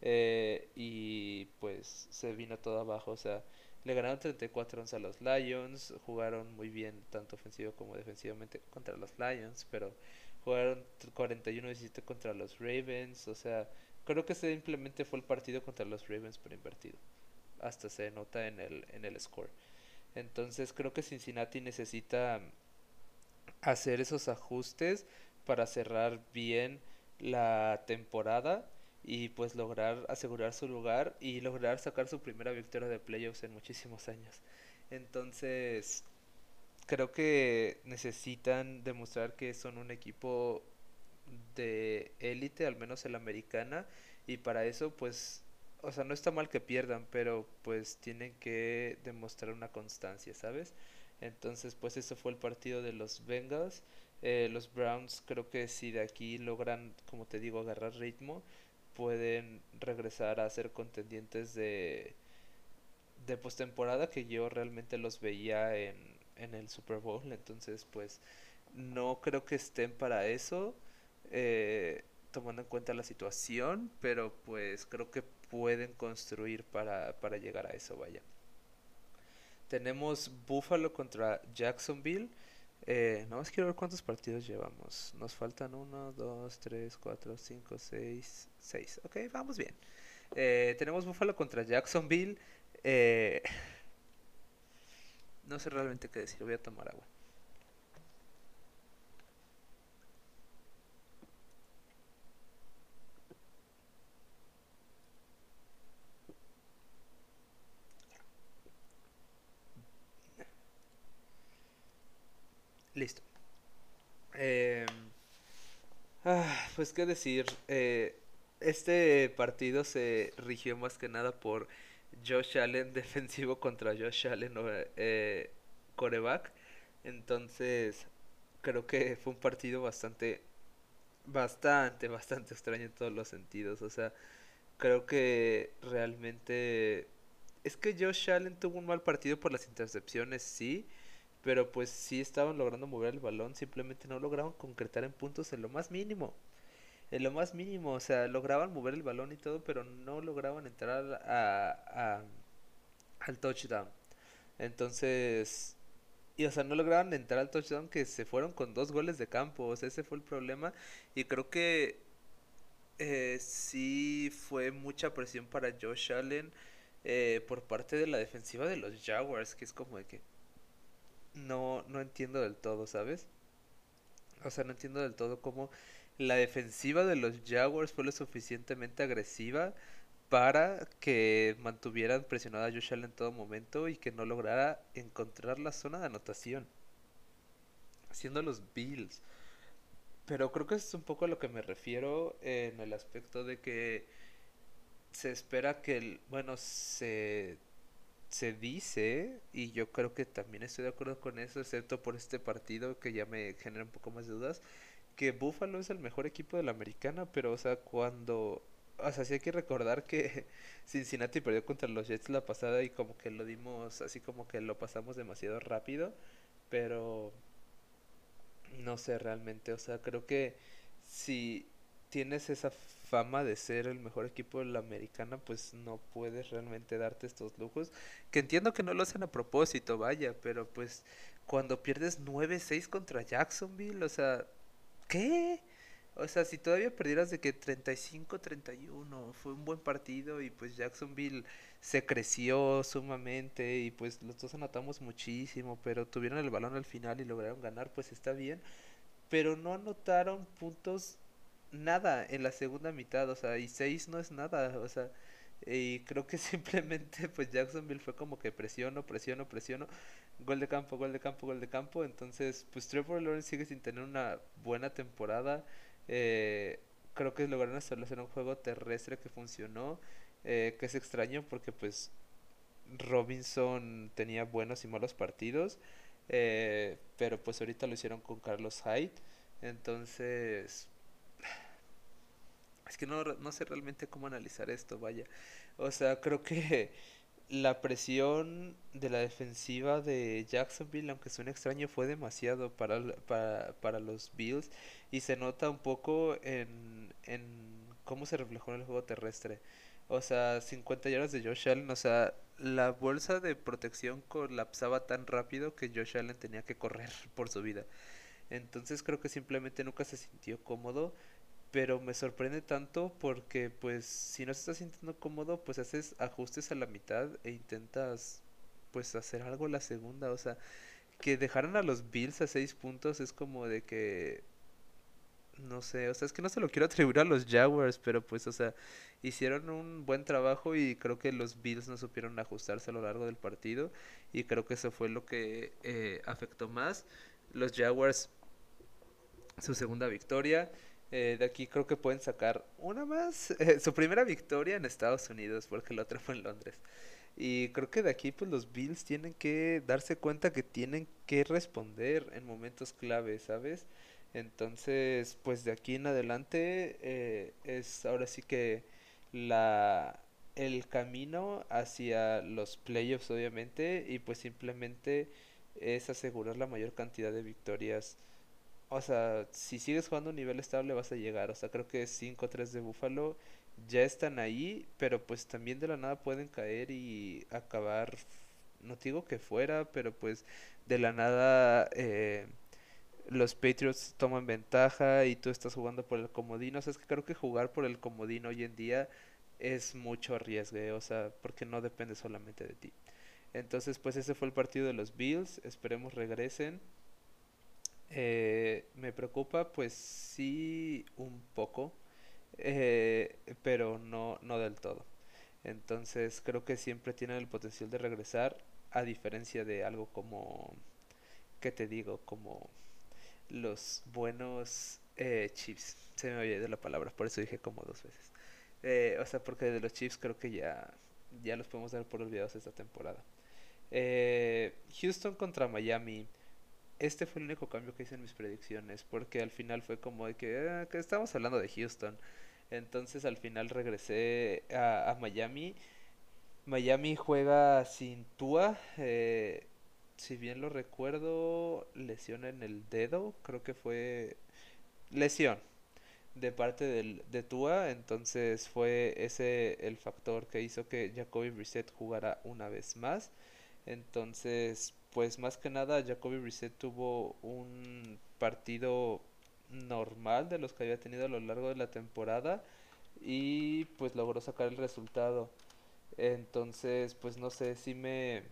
eh, y pues se vino todo abajo, o sea, le ganaron 34 11 a los Lions, jugaron muy bien tanto ofensivo como defensivamente contra los Lions, pero jugaron 41-17 contra los Ravens, o sea, creo que simplemente fue el partido contra los Ravens por invertido. Hasta se nota en el, en el score. Entonces creo que Cincinnati necesita hacer esos ajustes para cerrar bien la temporada y pues lograr asegurar su lugar y lograr sacar su primera victoria de playoffs en muchísimos años. Entonces, creo que necesitan demostrar que son un equipo de élite, al menos en la americana, y para eso pues, o sea, no está mal que pierdan, pero pues tienen que demostrar una constancia, ¿sabes? Entonces, pues eso fue el partido de los Bengals. Eh, los Browns creo que si de aquí logran, como te digo, agarrar ritmo, pueden regresar a ser contendientes de, de postemporada que yo realmente los veía en, en el Super Bowl. Entonces, pues no creo que estén para eso, eh, tomando en cuenta la situación, pero pues creo que pueden construir para, para llegar a eso, vaya. Tenemos Buffalo contra Jacksonville. Eh, nada más quiero ver cuántos partidos llevamos. Nos faltan 1, 2, 3, 4, 5, 6, 6. Ok, vamos bien. Eh, tenemos Buffalo contra Jacksonville. Eh, <laughs> no sé realmente qué decir. Voy a tomar agua. Listo. Eh, ah, pues qué decir. Eh, este partido se rigió más que nada por Josh Allen <laughs> defensivo contra Josh Allen eh, coreback. Entonces creo que fue un partido bastante, bastante, bastante extraño en todos los sentidos. O sea, creo que realmente... Es que Josh Allen tuvo un mal partido por las intercepciones, sí pero pues sí estaban logrando mover el balón, simplemente no lograban concretar en puntos en lo más mínimo. En lo más mínimo, o sea, lograban mover el balón y todo, pero no lograban entrar a, al touchdown. Entonces, y o sea, no lograban entrar al touchdown que se fueron con dos goles de campo, o sea, ese fue el problema. Y creo que eh, sí fue mucha presión para Josh Allen eh, por parte de la defensiva de los Jaguars, que es como de que no, no entiendo del todo, ¿sabes? O sea, no entiendo del todo cómo la defensiva de los Jaguars fue lo suficientemente agresiva para que mantuvieran presionada a Josh Allen en todo momento y que no lograra encontrar la zona de anotación. Haciendo los Bills. Pero creo que eso es un poco a lo que me refiero en el aspecto de que se espera que, el, bueno, se se dice, y yo creo que también estoy de acuerdo con eso, excepto por este partido que ya me genera un poco más de dudas, que Buffalo es el mejor equipo de la americana, pero o sea, cuando... O sea, sí hay que recordar que <laughs> Cincinnati perdió contra los Jets la pasada y como que lo dimos, así como que lo pasamos demasiado rápido, pero no sé realmente, o sea, creo que si tienes esa fama de ser el mejor equipo de la americana, pues no puedes realmente darte estos lujos. Que entiendo que no lo hacen a propósito, vaya, pero pues cuando pierdes 9-6 contra Jacksonville, o sea, ¿qué? O sea, si todavía perdieras de que 35-31 fue un buen partido y pues Jacksonville se creció sumamente y pues los dos anotamos muchísimo, pero tuvieron el balón al final y lograron ganar, pues está bien. Pero no anotaron puntos nada en la segunda mitad, o sea, y seis no es nada, o sea, y creo que <laughs> simplemente pues Jacksonville fue como que presiono, presiono, presiono, gol de campo, gol de campo, gol de campo, entonces pues Trevor Lawrence sigue sin tener una buena temporada, eh, creo que lograron establecer un juego terrestre que funcionó, eh, que es extraño porque pues Robinson tenía buenos y malos partidos, eh, pero pues ahorita lo hicieron con Carlos Hyde, entonces <sighs> es que no, no sé realmente cómo analizar esto, vaya. O sea, creo que la presión de la defensiva de Jacksonville, aunque suene extraño, fue demasiado para, para, para los Bills y se nota un poco en, en cómo se reflejó en el juego terrestre. O sea, 50 yardas de Josh Allen, o sea, la bolsa de protección colapsaba tan rápido que Josh Allen tenía que correr <laughs> por su vida. Entonces creo que simplemente nunca se sintió cómodo pero me sorprende tanto porque pues si no se está sintiendo cómodo pues haces ajustes a la mitad e intentas pues hacer algo la segunda. O sea que dejaran a los Bills a seis puntos es como de que no sé o sea es que no se lo quiero atribuir a los Jaguars pero pues o sea hicieron un buen trabajo y creo que los Bills no supieron ajustarse a lo largo del partido y creo que eso fue lo que eh, afectó más. Los Jaguars su segunda victoria eh, de aquí creo que pueden sacar una más. <laughs> Su primera victoria en Estados Unidos, porque la otra fue en Londres. Y creo que de aquí pues los Bills tienen que darse cuenta que tienen que responder en momentos clave, ¿sabes? Entonces, pues de aquí en adelante eh, es ahora sí que la el camino hacia los playoffs obviamente y pues simplemente es asegurar la mayor cantidad de victorias o sea, si sigues jugando a un nivel estable vas a llegar. O sea, creo que 5-3 de Búfalo ya están ahí, pero pues también de la nada pueden caer y acabar, no digo que fuera, pero pues de la nada eh, los Patriots toman ventaja y tú estás jugando por el comodino. O sea, es que creo que jugar por el comodino hoy en día es mucho riesgo, o sea, porque no depende solamente de ti. Entonces, pues ese fue el partido de los Bills, esperemos regresen. Eh, me preocupa, pues sí, un poco, eh, pero no, no del todo. Entonces creo que siempre tienen el potencial de regresar, a diferencia de algo como, ¿qué te digo? Como los buenos eh, chips. Se me oye de la palabra, por eso dije como dos veces. Eh, o sea, porque de los chips creo que ya, ya los podemos dar por olvidados esta temporada. Houston contra Miami este fue el único cambio que hice en mis predicciones, porque al final fue como de que, ah, que estamos hablando de Houston. Entonces al final regresé a, Miami. Miami juega sin Tua. Eh, si bien lo recuerdo, lesión en el dedo. Creo que fue lesión de parte del, de Tua. Entonces fue ese el factor que hizo que Jacoby Brissett jugara una vez más. Entonces pues más que nada Jacoby Brissett tuvo un partido normal de los que había tenido a lo largo de la temporada y pues logró sacar el resultado. Entonces, pues no sé si me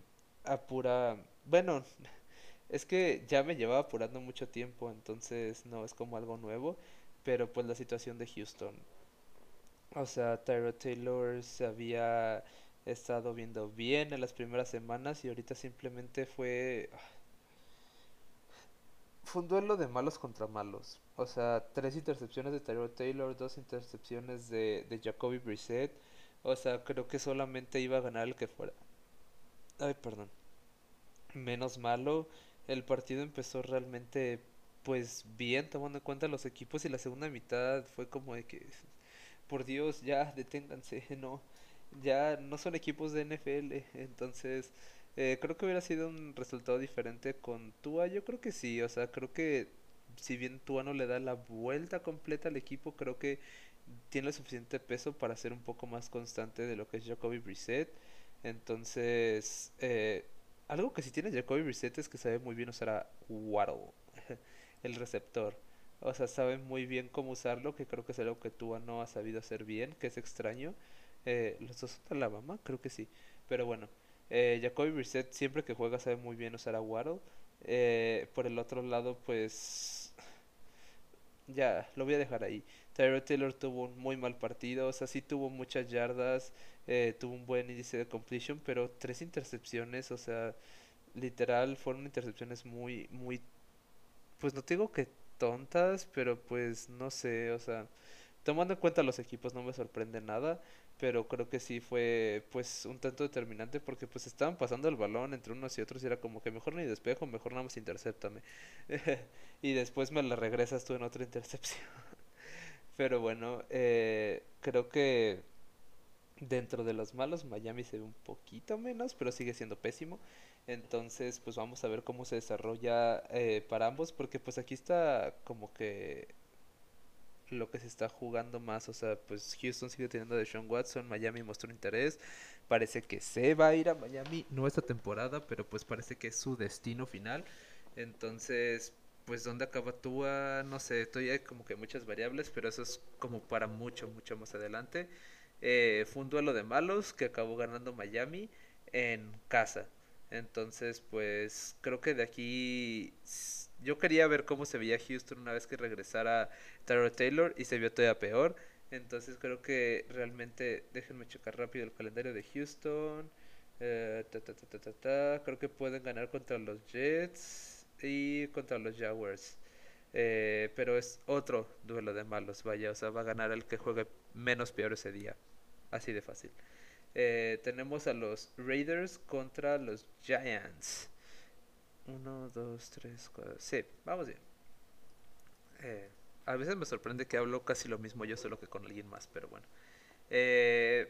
apura. Bueno, <laughs> es que ya me llevaba apurando mucho tiempo, entonces no es como algo nuevo, pero pues la situación de Houston. O sea, Tyro Taylor se había he estado viendo bien en las primeras semanas y ahorita simplemente fue... Fue un duelo de malos contra malos. O sea, tres intercepciones de Tyrell Taylor, dos intercepciones de, de Jacoby Brissett. O sea, creo que solamente iba a ganar el que fuera. Ay, perdón. Menos malo. El partido empezó realmente, pues bien, tomando en cuenta los equipos. Y la segunda mitad fue como de que, por Dios, ya deténganse, <laughs> no ya no son equipos de NFL, entonces eh, creo que hubiera sido un resultado diferente con Tua, yo creo que sí, o sea, creo que si bien Tua no le da la vuelta completa al equipo, creo que tiene suficiente peso para ser un poco más constante de lo que es Jacoby Brissett, entonces eh, algo que sí tiene Jacoby Brissett es que sabe muy bien usar a Waddle, <laughs> el receptor. O sea, sabe muy bien cómo usarlo, que creo que es algo que Tua no ha sabido hacer bien, que es extraño. Eh, ¿Los dos son de Alabama? Creo que sí. Pero bueno, eh, Jacoby Brissett siempre que juega sabe muy bien usar a Waddle. Eh, por el otro lado, pues... Ya, lo voy a dejar ahí. Tyrod Taylor tuvo un muy mal partido, o sea, sí tuvo muchas yardas, eh, tuvo un buen índice de completion, pero tres intercepciones, o sea, literal fueron intercepciones muy, muy, pues no digo que tontas, pero pues no sé, o sea, tomando en cuenta los equipos no me sorprende nada, pero creo que sí fue pues un tanto determinante porque pues estaban pasando el balón entre unos y otros y era como que mejor ni despejo, mejor nada más interceptame. <laughs> y después me la regresas tú en otra intercepción. <laughs> pero bueno, eh, creo que dentro de los malos Miami se ve un poquito menos, pero sigue siendo pésimo. Entonces, pues vamos a ver cómo se desarrolla eh, para ambos, porque pues aquí está como que lo que se está jugando más, o sea, pues Houston sigue teniendo a Deshaun Watson, Miami mostró interés, parece que se va a ir a Miami, no esta temporada, pero pues parece que es su destino final. Entonces, pues dónde acaba Tua, no sé, todavía hay como que muchas variables, pero eso es como para mucho, mucho más adelante. Eh, fue un duelo de malos que acabó ganando Miami en casa. Entonces, pues creo que de aquí yo quería ver cómo se veía Houston una vez que regresara Taro Taylor y se vio todavía peor. Entonces creo que realmente, déjenme checar rápido el calendario de Houston. Eh, creo que pueden ganar contra los Jets y contra los Jaguars. Eh, pero es otro duelo de malos, vaya. O sea, va a ganar el que juegue menos peor ese día. Así de fácil. Eh, tenemos a los Raiders contra los Giants. Uno, dos, tres, cuatro. Sí, vamos bien. Eh, a veces me sorprende que hablo casi lo mismo yo solo que con alguien más, pero bueno. Eh,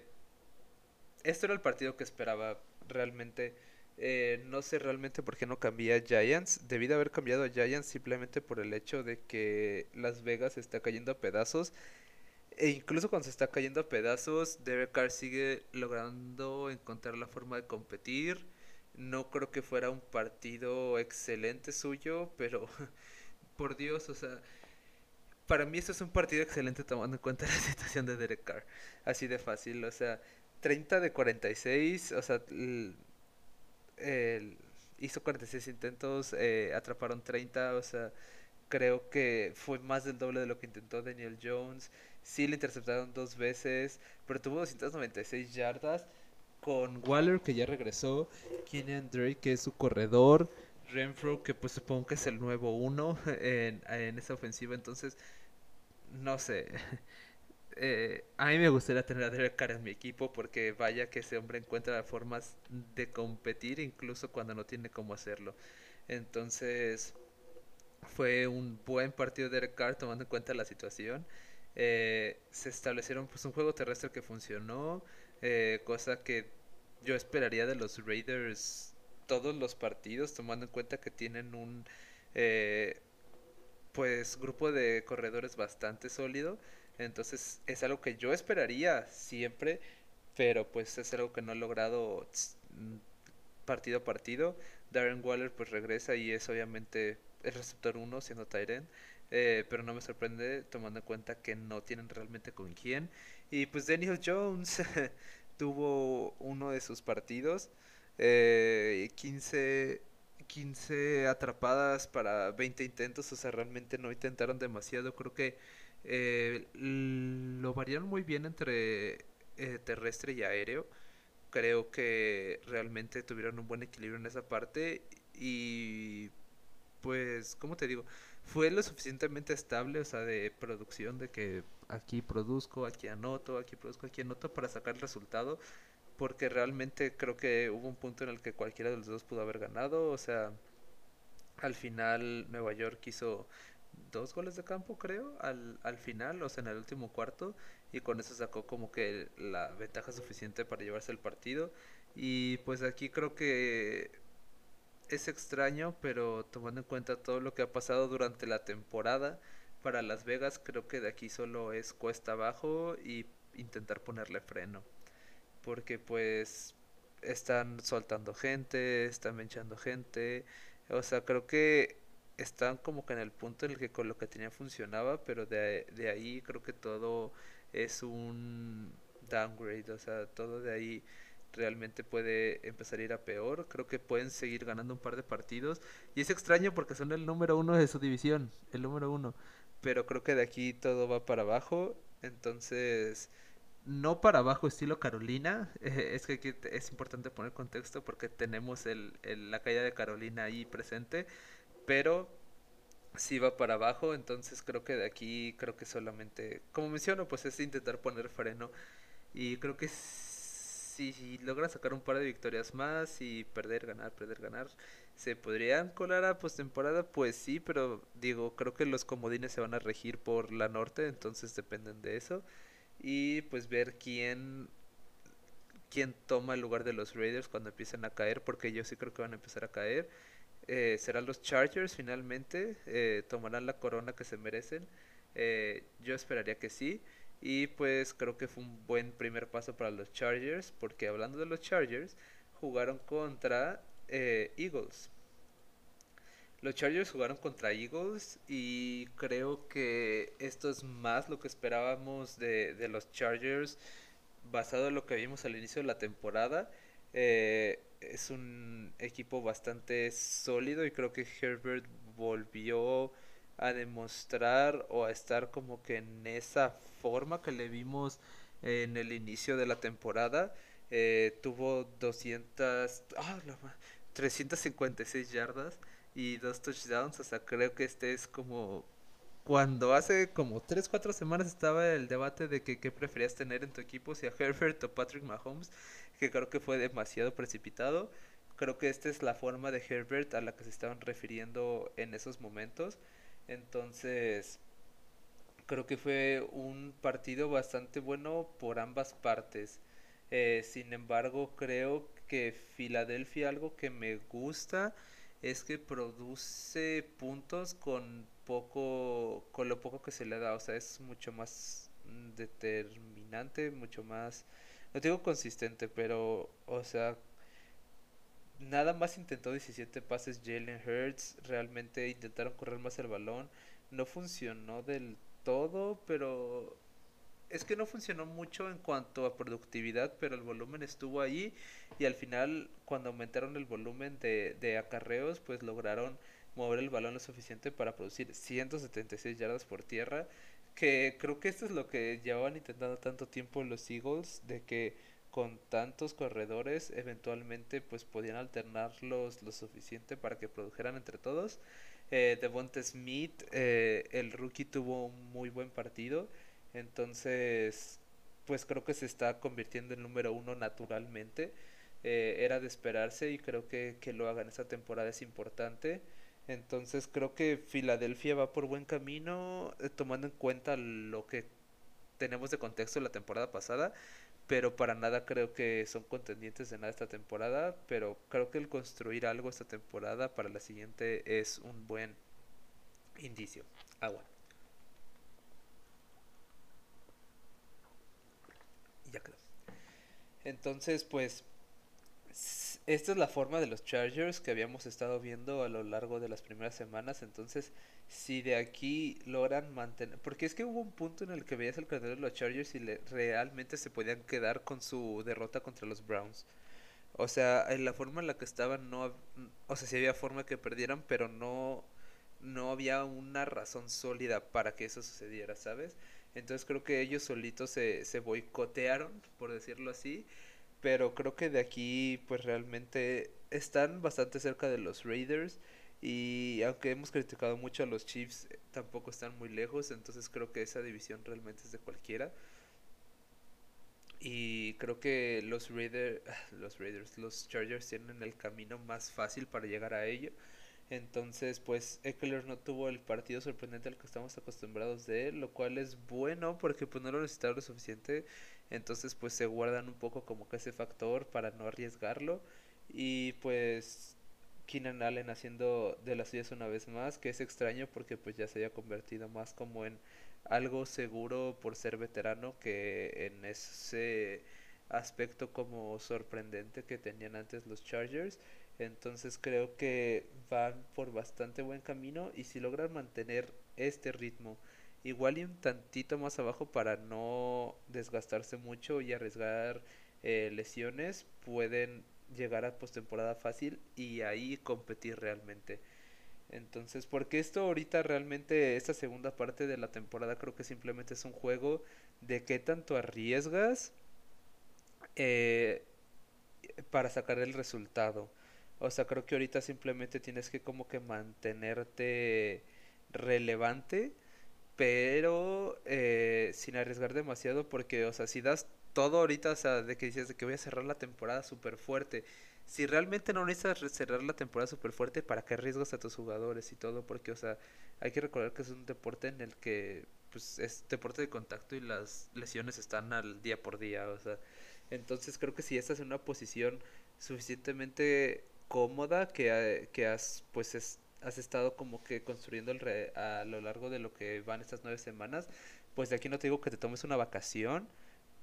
esto era el partido que esperaba realmente. no sé realmente por qué no cambié a Giants. Debí de haber cambiado a Giants simplemente por el hecho de que Las Vegas está cayendo a pedazos e incluso cuando se está cayendo a pedazos, Derek Carr sigue logrando encontrar la forma de competir. No creo que fuera un partido excelente suyo, pero <laughs> por Dios, o sea, para mí esto es un partido excelente tomando en cuenta <laughs> la situación de Derek Carr. Así de fácil, o sea, 30 de 46, o sea, hizo 46 intentos, eh, atraparon 30, o sea, creo que fue más del doble de lo que intentó Daniel Jones. Sí le interceptaron dos veces, pero tuvo 296 yardas con Waller que ya regresó, Keenan Drake que es su corredor, Renfro que pues supongo que es el nuevo uno <laughs> en, en esa ofensiva, entonces no sé. <laughs> Eh, a mí me gustaría tener a Derek Carr en mi equipo porque vaya que ese hombre encuentra formas de competir incluso cuando no tiene cómo hacerlo. Entonces fue un buen partido de Derek Carr tomando en cuenta la situación. Eh, se establecieron pues un juego terrestre que funcionó, eh, cosa que yo esperaría de los Raiders todos los partidos, tomando en cuenta que tienen un eh, pues grupo de corredores bastante sólido. Entonces es algo que yo esperaría siempre, pero pues es algo que no he logrado partido a partido. Darren Waller pues regresa y es obviamente el receptor 1 siendo Tyren. Eh, pero no me sorprende tomando en cuenta que no tienen realmente con quién. Y pues Daniel Jones <laughs> tuvo uno de sus partidos, eh, 15, 15 atrapadas para 20 intentos, o sea, realmente no intentaron demasiado. Creo que eh, lo variaron muy bien entre eh, terrestre y aéreo. Creo que realmente tuvieron un buen equilibrio en esa parte y pues, ¿cómo te digo? fue lo suficientemente estable, o sea, de producción, de que aquí produzco, aquí anoto, aquí produzco, aquí anoto para sacar el resultado, porque realmente creo que hubo un punto en el que cualquiera de los dos pudo haber ganado, o sea, al final Nueva York hizo dos goles de campo, creo, al, al final, o sea, en el último cuarto, y con eso sacó como que la ventaja suficiente para llevarse el partido, y pues aquí creo que es extraño, pero tomando en cuenta todo lo que ha pasado durante la temporada para Las Vegas, creo que de aquí solo es cuesta abajo y intentar ponerle freno. Porque pues están soltando gente, están echando gente. O sea, creo que están como que en el punto en el que con lo que tenía funcionaba, pero de, de ahí creo que todo es un downgrade. O sea, todo de ahí realmente puede empezar a ir a peor. Creo que pueden seguir ganando un par de partidos. Y es extraño porque son el número uno de su división, el número uno. Pero creo que de aquí todo va para abajo. Entonces, no para abajo estilo Carolina. <laughs> es que aquí es importante poner contexto porque tenemos el, la caída de Carolina ahí presente. Pero sí va para abajo, entonces creo que de aquí, creo que solamente, como menciono, pues es intentar poner freno y creo que si, si logra sacar un par de victorias más y perder, ganar, perder, ganar, se podrían colar a postemporada, pues sí, pero digo, creo que los comodines se van a regir por la norte, entonces dependen de eso y pues ver quién quién toma el lugar de los Raiders cuando empiecen a caer, porque yo sí creo que van a empezar a caer. Eh, serán los Chargers finalmente, eh, tomarán la corona que se merecen. Eh, yo esperaría que sí. Y pues creo que fue un buen primer paso para los Chargers, porque hablando de los Chargers, jugaron contra Eagles. Los Chargers jugaron contra Eagles y creo que esto es más lo que esperábamos de, de los Chargers basado en lo que vimos al inicio de la temporada. Eh, es un equipo bastante sólido y creo que Herbert volvió a demostrar o a estar como que en esa forma que le vimos en el inicio de la temporada. Eh, tuvo 200, ah, 356 yardas y dos touchdowns. O sea, creo que este es como cuando hace como 3, 4 semanas estaba el debate de que qué preferías tener en tu equipo, si a Herbert o Patrick Mahomes, que creo que fue demasiado precipitado. Creo que esta es la forma de Herbert a la que se estaban refiriendo en esos momentos. Entonces, creo que fue un partido bastante bueno por ambas partes. Eh, sin embargo, creo que Filadelfia algo que me gusta es que produce puntos con poco, con lo poco que se le da, o sea, es mucho más determinante, mucho más, no digo consistente, pero, o sea, nada más intentó 17 pases Jalen Hurts, realmente intentaron correr más el balón, no funcionó del todo, pero es que no funcionó mucho en cuanto a productividad, pero el volumen estuvo ahí y al final cuando aumentaron el volumen de, de acarreos, pues lograron mover el balón lo suficiente para producir 176 yardas por tierra, que creo que esto es lo que llevaban intentando tanto tiempo los Eagles, de que con tantos corredores eventualmente pues podían alternarlos lo suficiente para que produjeran entre todos. Eh, Devonta Smith, eh, el rookie tuvo un muy buen partido, entonces pues creo que se está convirtiendo en número uno naturalmente. Eh, era de esperarse y creo que, que lo hagan esta temporada es importante. Entonces creo que Filadelfia va por buen camino, eh, tomando en cuenta lo que tenemos de contexto de la temporada pasada, pero para nada creo que son contendientes de nada esta temporada, pero creo que el construir algo esta temporada para la siguiente es un buen indicio. Agua. Y ya quedó. Entonces, pues esta es la forma de los Chargers que habíamos estado viendo a lo largo de las primeras semanas. Entonces, si de aquí logran mantener. Porque es que hubo un punto en el que veías el calendario de los Chargers y le, realmente se podían quedar con su derrota contra los Browns. O sea, en la forma en la que estaban, no. O sea, sí había forma que perdieran, pero no. No había una razón sólida para que eso sucediera, ¿sabes? Entonces creo que ellos solitos se, se boicotearon, por decirlo así pero creo que de aquí pues realmente están bastante cerca de los Raiders y aunque hemos criticado mucho a los Chiefs, eh, tampoco están muy lejos, entonces creo que esa división realmente es de cualquiera. Y creo que los Raiders, <laughs> los Raiders, los Chargers tienen el camino más fácil para llegar a ello. Entonces, pues Eckler no tuvo el partido sorprendente al que estamos acostumbrados de él, lo cual es bueno porque pues no lo necesitaba lo suficiente entonces pues se guardan un poco como que ese factor para no arriesgarlo. Y pues Keenan Allen haciendo de las suyas una vez más, que es extraño porque pues ya se haya convertido más como en algo seguro por ser veterano que en ese aspecto como sorprendente que tenían antes los Chargers. Entonces creo que van por bastante buen camino y si logran mantener este ritmo igual y un tantito más abajo para no desgastarse mucho y arriesgar eh, lesiones, pueden llegar a postemporada fácil y ahí competir realmente. Entonces, porque esto ahorita realmente, esta segunda parte de la temporada creo que simplemente es un juego de qué tanto arriesgas eh, para sacar el resultado. O sea, creo que ahorita simplemente tienes que como que mantenerte relevante, pero eh, sin arriesgar demasiado porque, o sea, si das todo ahorita, o sea, de que dices de que voy a cerrar la temporada súper fuerte, si realmente no necesitas cerrar la temporada súper fuerte, ¿para qué arriesgas a tus jugadores y todo? Porque, o sea, hay que recordar que es un deporte en el que, pues, es deporte de contacto y las lesiones están al día por día, o sea, entonces creo que si estás en una posición suficientemente cómoda que, que has, pues, es, has estado como que construyendo el a lo largo de lo que van estas nueve semanas, pues de aquí no te digo que te tomes una vacación,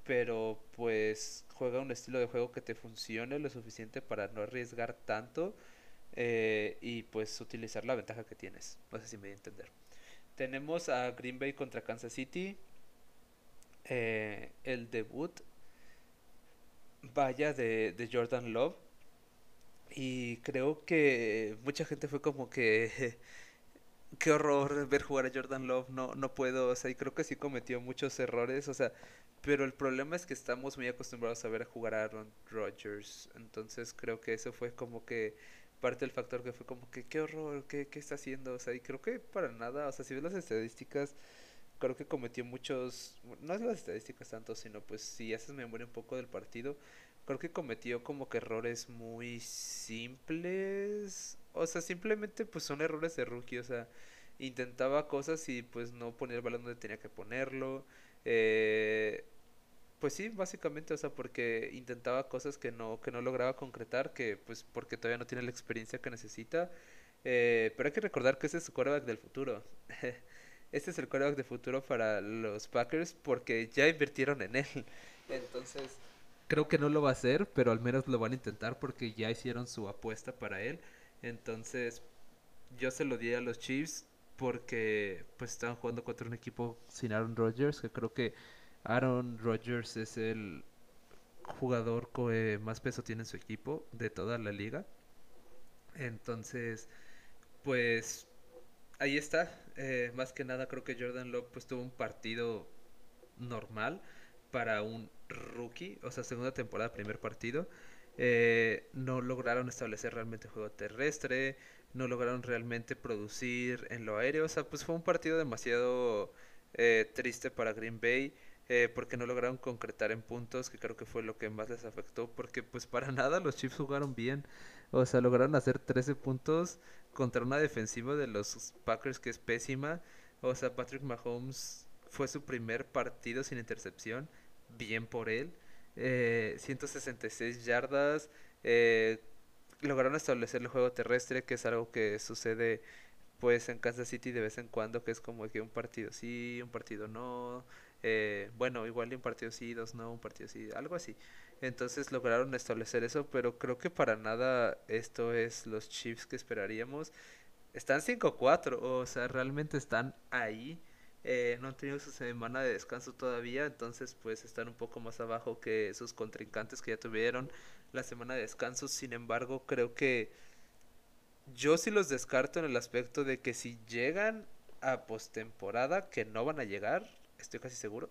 pero pues juega un estilo de juego que te funcione lo suficiente para no arriesgar tanto eh, y pues utilizar la ventaja que tienes. No sé si me voy a entender. Tenemos a Green Bay contra Kansas City. Eh, el debut vaya de, de Jordan Love y creo que mucha gente fue como que qué horror ver jugar a Jordan Love, no, no puedo, o sea, y creo que sí cometió muchos errores, o sea, pero el problema es que estamos muy acostumbrados a ver jugar a Aaron Rodgers, entonces creo que eso fue como que parte del factor que fue como que qué horror, qué, qué está haciendo, o sea, y creo que para nada, o sea, si ves las estadísticas, creo que cometió muchos, no es las estadísticas tanto, sino pues si haces memoria un poco del partido, creo que cometió como que errores muy simples. O sea, simplemente pues son errores de rookie. O sea, intentaba cosas y pues no ponía el balón donde tenía que ponerlo. Eh, pues sí, básicamente, o sea, porque intentaba cosas que no, que no lograba concretar, que pues porque todavía no tiene la experiencia que necesita. Eh, pero hay que recordar que ese es su quarterback del futuro. <laughs> este es el quarterback del futuro para los Packers porque ya invirtieron en él. <laughs> Entonces, Creo que no lo va a hacer, pero al menos lo van a intentar porque ya hicieron su apuesta para él. Entonces, yo se lo di a los Chiefs porque pues estaban jugando contra un equipo sin Aaron Rodgers, que creo que Aaron Rodgers es el jugador que más peso tiene en su equipo de toda la liga. Entonces, pues ahí está. Eh, más que nada creo que Jordan Love pues tuvo un partido normal para un rookie, o sea, segunda temporada, primer partido. Eh, no lograron establecer realmente juego terrestre, no lograron realmente producir en lo aéreo, o sea, pues fue un partido demasiado eh, triste para Green Bay. Eh, porque no lograron concretar en puntos, que creo que fue lo que más les afectó, porque pues para <laughs> nada los Chiefs jugaron bien, o sea, lograron hacer 13 puntos contra una defensiva de los Packers que es pésima, o sea, Patrick Mahomes fue su primer partido sin intercepción, bien por él. 166 eh, yardas. Eh, lograron establecer el juego terrestre, que es algo que sucede pues en Kansas City de vez en cuando, que es como que un partido sí, un partido no. Eh, bueno, igual un partido sí, dos no, un partido sí, algo así. Entonces lograron establecer eso, pero creo que para nada esto es los Chiefs que esperaríamos. Están 5-4, o sea, realmente están ahí. Eh, no han tenido su semana de descanso todavía, entonces pues están un poco más abajo que sus contrincantes que ya tuvieron la semana de descanso. Sin embargo, creo que yo sí los descarto en el aspecto de que si llegan a postemporada, que no van a llegar, estoy casi seguro,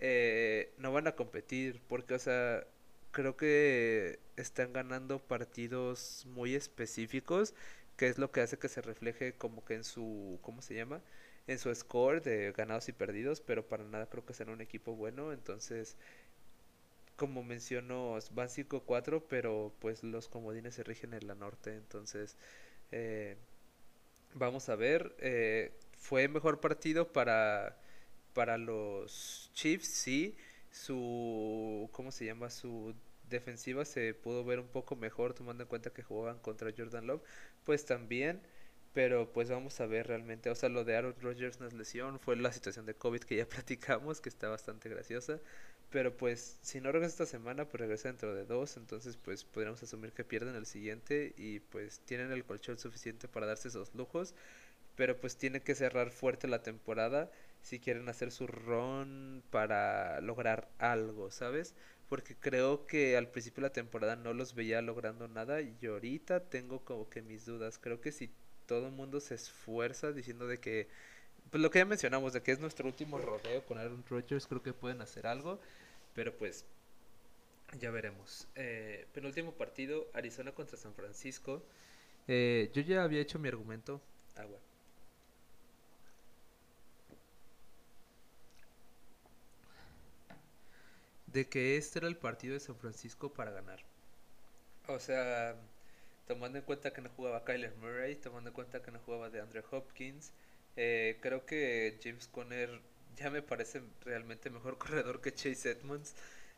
eh, no van a competir, porque o sea, creo que están ganando partidos muy específicos, que es lo que hace que se refleje como que en su, ¿cómo se llama? En su score de ganados y perdidos, pero para nada creo que será un equipo bueno. Entonces, como menciono, van 5-4, pero pues los comodines se rigen en la norte. Entonces, eh, vamos a ver. Eh, fue mejor partido para, para los Chiefs, sí. Su, ¿cómo se llama? Su defensiva se pudo ver un poco mejor tomando en cuenta que jugaban contra Jordan Love. Pues también pero pues vamos a ver realmente, o sea, lo de Aaron Rodgers no es lesión, fue la situación de COVID que ya <laughs> platicamos, que está bastante graciosa. Pero pues si no regresa esta semana, pues regresa dentro de dos, entonces pues podríamos asumir que pierden el siguiente y pues tienen el colchón suficiente para darse esos lujos. Pero pues tiene que cerrar fuerte la temporada si quieren hacer su run para lograr algo, ¿sabes? Porque creo que al principio de la temporada no los veía logrando nada y ahorita tengo como que mis dudas. Creo que si todo el mundo se esfuerza diciendo de que, pues lo que ya mencionamos, de que es nuestro último rodeo con Aaron Rodgers, creo que pueden hacer algo, pero pues ya veremos. Eh, penúltimo partido, Arizona contra San Francisco. Eh, yo ya había hecho mi argumento. Agua. De que este era el partido de San Francisco para ganar. O sea, tomando en cuenta que no jugaba Kyler Murray, tomando en cuenta que no jugaba de Andre Hopkins, eh, creo que James Conner ya me parece realmente mejor <laughs> corredor que Chase Edmonds.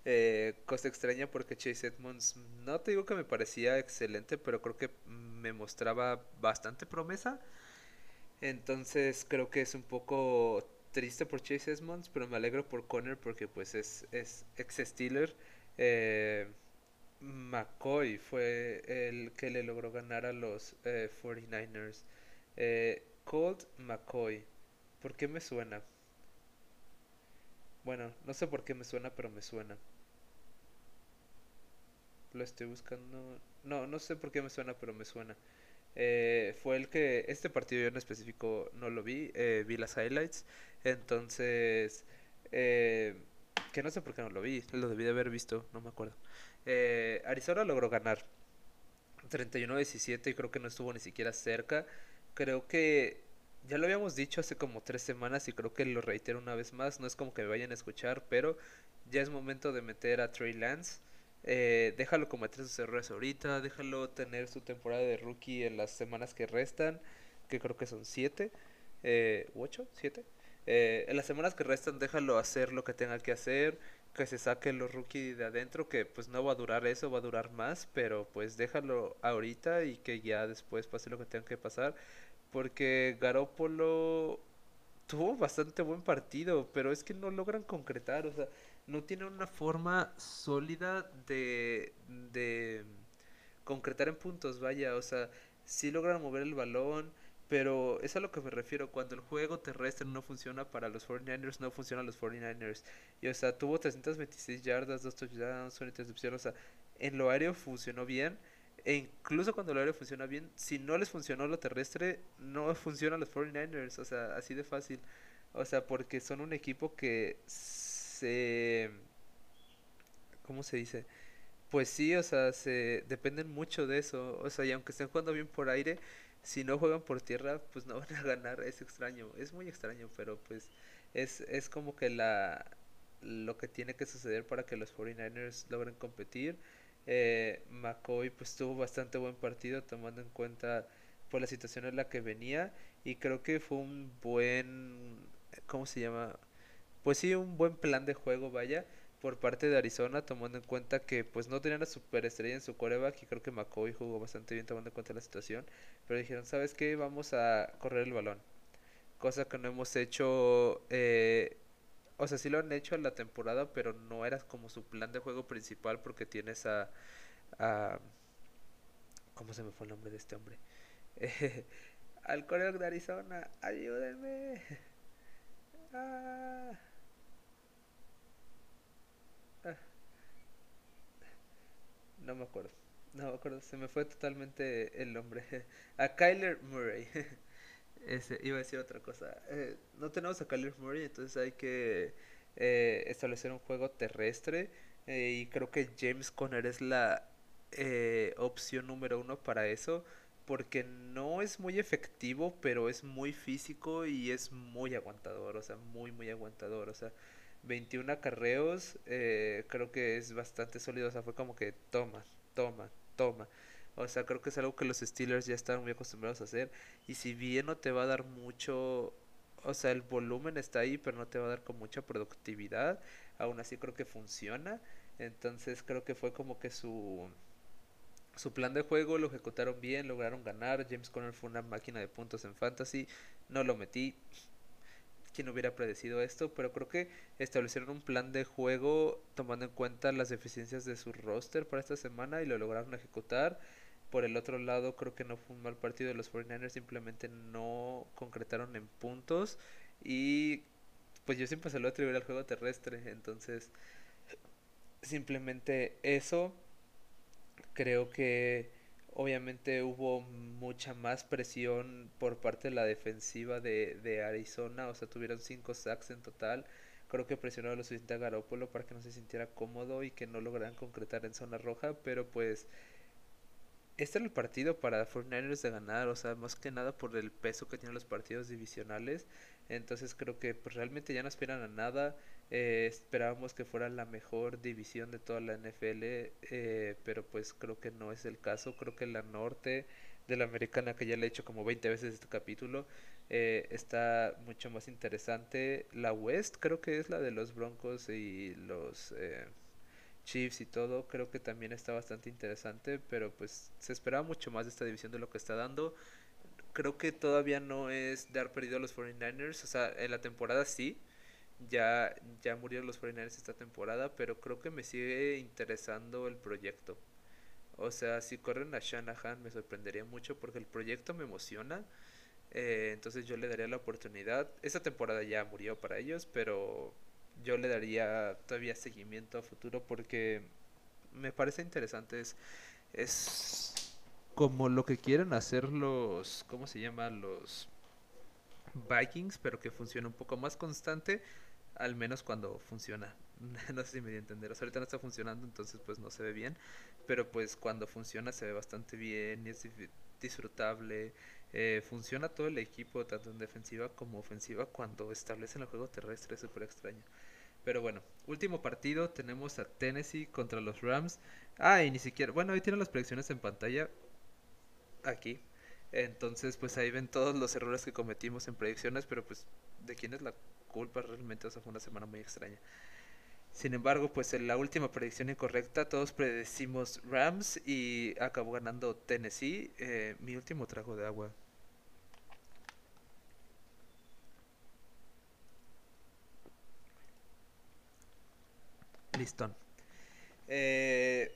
Eh, cosa extraña porque Chase Edmonds, no te digo que me parecía excelente, pero creo que me mostraba bastante promesa. Entonces creo que es un poco triste por Chase Edmonds, pero me alegro por Conner porque pues es, es ex Steeler. Eh, McCoy fue el que le logró ganar a los 49ers. Eh, Colt McCoy. ¿Por qué me suena? Bueno, no sé por qué me suena, pero me suena. Lo estoy buscando. No, no sé por qué me suena, pero me suena. Eh, fue el que este partido yo en específico no lo vi, eh, vi las highlights, entonces eh, que no sé por qué no lo vi, lo debí de haber visto, no me acuerdo. Arizona logró ganar 31-17 y creo que no estuvo ni siquiera cerca. Creo que ya lo habíamos dicho hace como tres semanas y creo que lo reitero una vez más, no es como que me vayan a escuchar, pero ya es momento de meter a Trey Lance. Eh, déjalo cometer sus errores ahorita, déjalo tener su temporada de rookie en las semanas que restan, que creo que son 7, eh, 8, 7. Eh, en las semanas que restan déjalo hacer lo que tenga que hacer, que se saque los rookies de adentro, que pues no va a durar eso, va a durar más, pero pues déjalo ahorita y que ya después pase lo que tenga que pasar, porque Garópolo tuvo bastante buen partido, pero es que no logran concretar, o sea, no tiene una forma sólida de, de concretar en puntos, vaya, o sea, sí logran mover el balón, pero es a lo que me refiero, cuando el juego terrestre no funciona para los 49ers, no funcionan los 49ers. Y o sea, tuvo 326 yardas, dos touchdowns, una intercepción, o sea, en lo aéreo funcionó bien. E incluso cuando lo aéreo funciona bien, si no les funcionó lo terrestre, no funcionan los 49ers, o sea, así de fácil. O sea, porque son un equipo que se... ¿Cómo se dice? Pues sí, o sea, se dependen mucho de eso. O sea, y aunque estén jugando bien por aire, si no juegan por tierra, pues no <laughs> van a ganar. Es extraño, es muy extraño, pero pues es, es como que la lo que tiene que suceder para que los 49ers logren competir. Eh, McCoy pues tuvo bastante buen partido tomando en cuenta por la situación en la que venía y creo que fue un buen ¿cómo se llama? pues sí, un buen plan de juego, vaya, por parte de Arizona, tomando en cuenta que pues no tenían a superestrella en su coreback y creo que McCoy jugó bastante bien tomando en cuenta la situación, pero dijeron, ¿sabes qué? Vamos a correr el balón. Cosa que no hemos hecho, eh, o sea, sí lo han hecho en la temporada, pero no era como su plan de juego principal porque tienes a... a ¿Cómo se me fue el nombre de este hombre? <laughs> al coreback de Arizona, ayúdenme. <laughs> Ah. No me acuerdo. No me acuerdo. Se me fue totalmente el nombre. <laughs> A Kyler Murray. <laughs> Ese, iba a decir otra cosa. Eh, no tenemos a Kyler Murray, entonces hay que eh, establecer un juego terrestre. Eh, y creo que James Conner es la opción número uno para eso. Porque no es muy efectivo, pero es muy físico y es muy aguantador. O sea, muy, muy aguantador. O sea, 21 acarreos, eh, creo que es bastante sólido. O sea, fue como que toma, toma, toma. O sea, creo que es algo que los Steelers ya están muy acostumbrados a hacer. Y si bien no te va a dar mucho, o sea, el volumen está ahí, pero no te va a dar con mucha productividad. Aún así creo que funciona. Entonces creo que fue como que su, su plan de juego lo ejecutaron bien, lograron ganar. James Conner fue una máquina de puntos en fantasy. No lo metí, quien hubiera predecido esto, pero creo que establecieron un plan de juego tomando en cuenta las deficiencias de su roster para esta semana y lo lograron ejecutar. Por el otro lado, creo que no fue un mal partido de los 49ers, simplemente no concretaron en puntos y pues yo siempre se lo atribuir al juego terrestre, entonces simplemente eso creo que Obviamente hubo mucha más presión por parte de la defensiva de, de Arizona, o sea, tuvieron cinco sacks en total. Creo que presionó lo suficiente a Garópolo para que no se sintiera cómodo y que no lograran concretar en zona roja, pero pues este era el partido para 49ers de ganar, o sea, más que nada por el peso que tienen los partidos divisionales. Entonces creo que pues, realmente ya no esperan a nada. Eh, esperábamos que fuera la mejor división de toda la NFL, eh, pero pues creo que no es el caso. Creo que la norte de la americana, que ya le he hecho como 20 veces este capítulo, eh, está mucho más interesante. La west creo que es la de los Broncos y los Chiefs y todo, creo que también está bastante interesante, pero pues se esperaba mucho más de esta división de lo que está dando. Creo que todavía no es dar perdido a los 49ers, o sea, en la temporada sí, ya, ya murieron los 49ers esta temporada, pero creo que me sigue interesando el proyecto. O sea, si corren a Shanahan me sorprendería mucho porque el proyecto me emociona. Eh, entonces yo le daría la oportunidad. Esta temporada ya murió para ellos, pero yo le daría todavía seguimiento a futuro porque me parece interesante. Es, es como lo que quieren hacer los, ¿cómo se llama? Los Vikings, pero que funciona un poco más constante, al menos cuando funciona. <laughs> no sé si me voy a entender. Ahorita no está funcionando, entonces pues no se ve bien, pero pues cuando funciona se ve bastante bien y es disfrutable. Eh, funciona todo el equipo, tanto en defensiva como ofensiva, cuando establecen el juego terrestre, es súper extraño. Pero bueno, último partido, tenemos a Tennessee contra los Rams. Ah, y ni siquiera, bueno, ahí tienen las predicciones en pantalla, aquí. Entonces, pues ahí ven todos los errores que cometimos en predicciones, pero pues, ¿de quién es la culpa realmente? O sea, fue una semana muy extraña. Sin embargo, pues en la última predicción incorrecta, todos predecimos Rams y acabó ganando Tennessee. Eh, mi último trago de agua. Listón. Eh,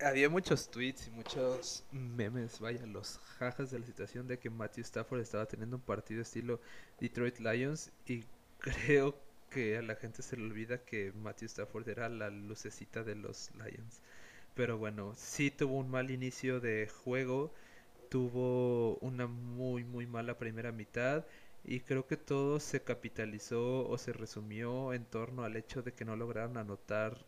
había muchos tweets y muchos memes, vaya, los jajas de la situación de que Matthew Stafford estaba teniendo un partido estilo Detroit Lions y creo que a la gente se le olvida que Matthew Stafford era la lucecita de los Lions. Pero bueno, sí tuvo un mal inicio de juego, tuvo una muy muy mala primera mitad y creo que todo se capitalizó o se resumió en torno al hecho de que no lograron anotar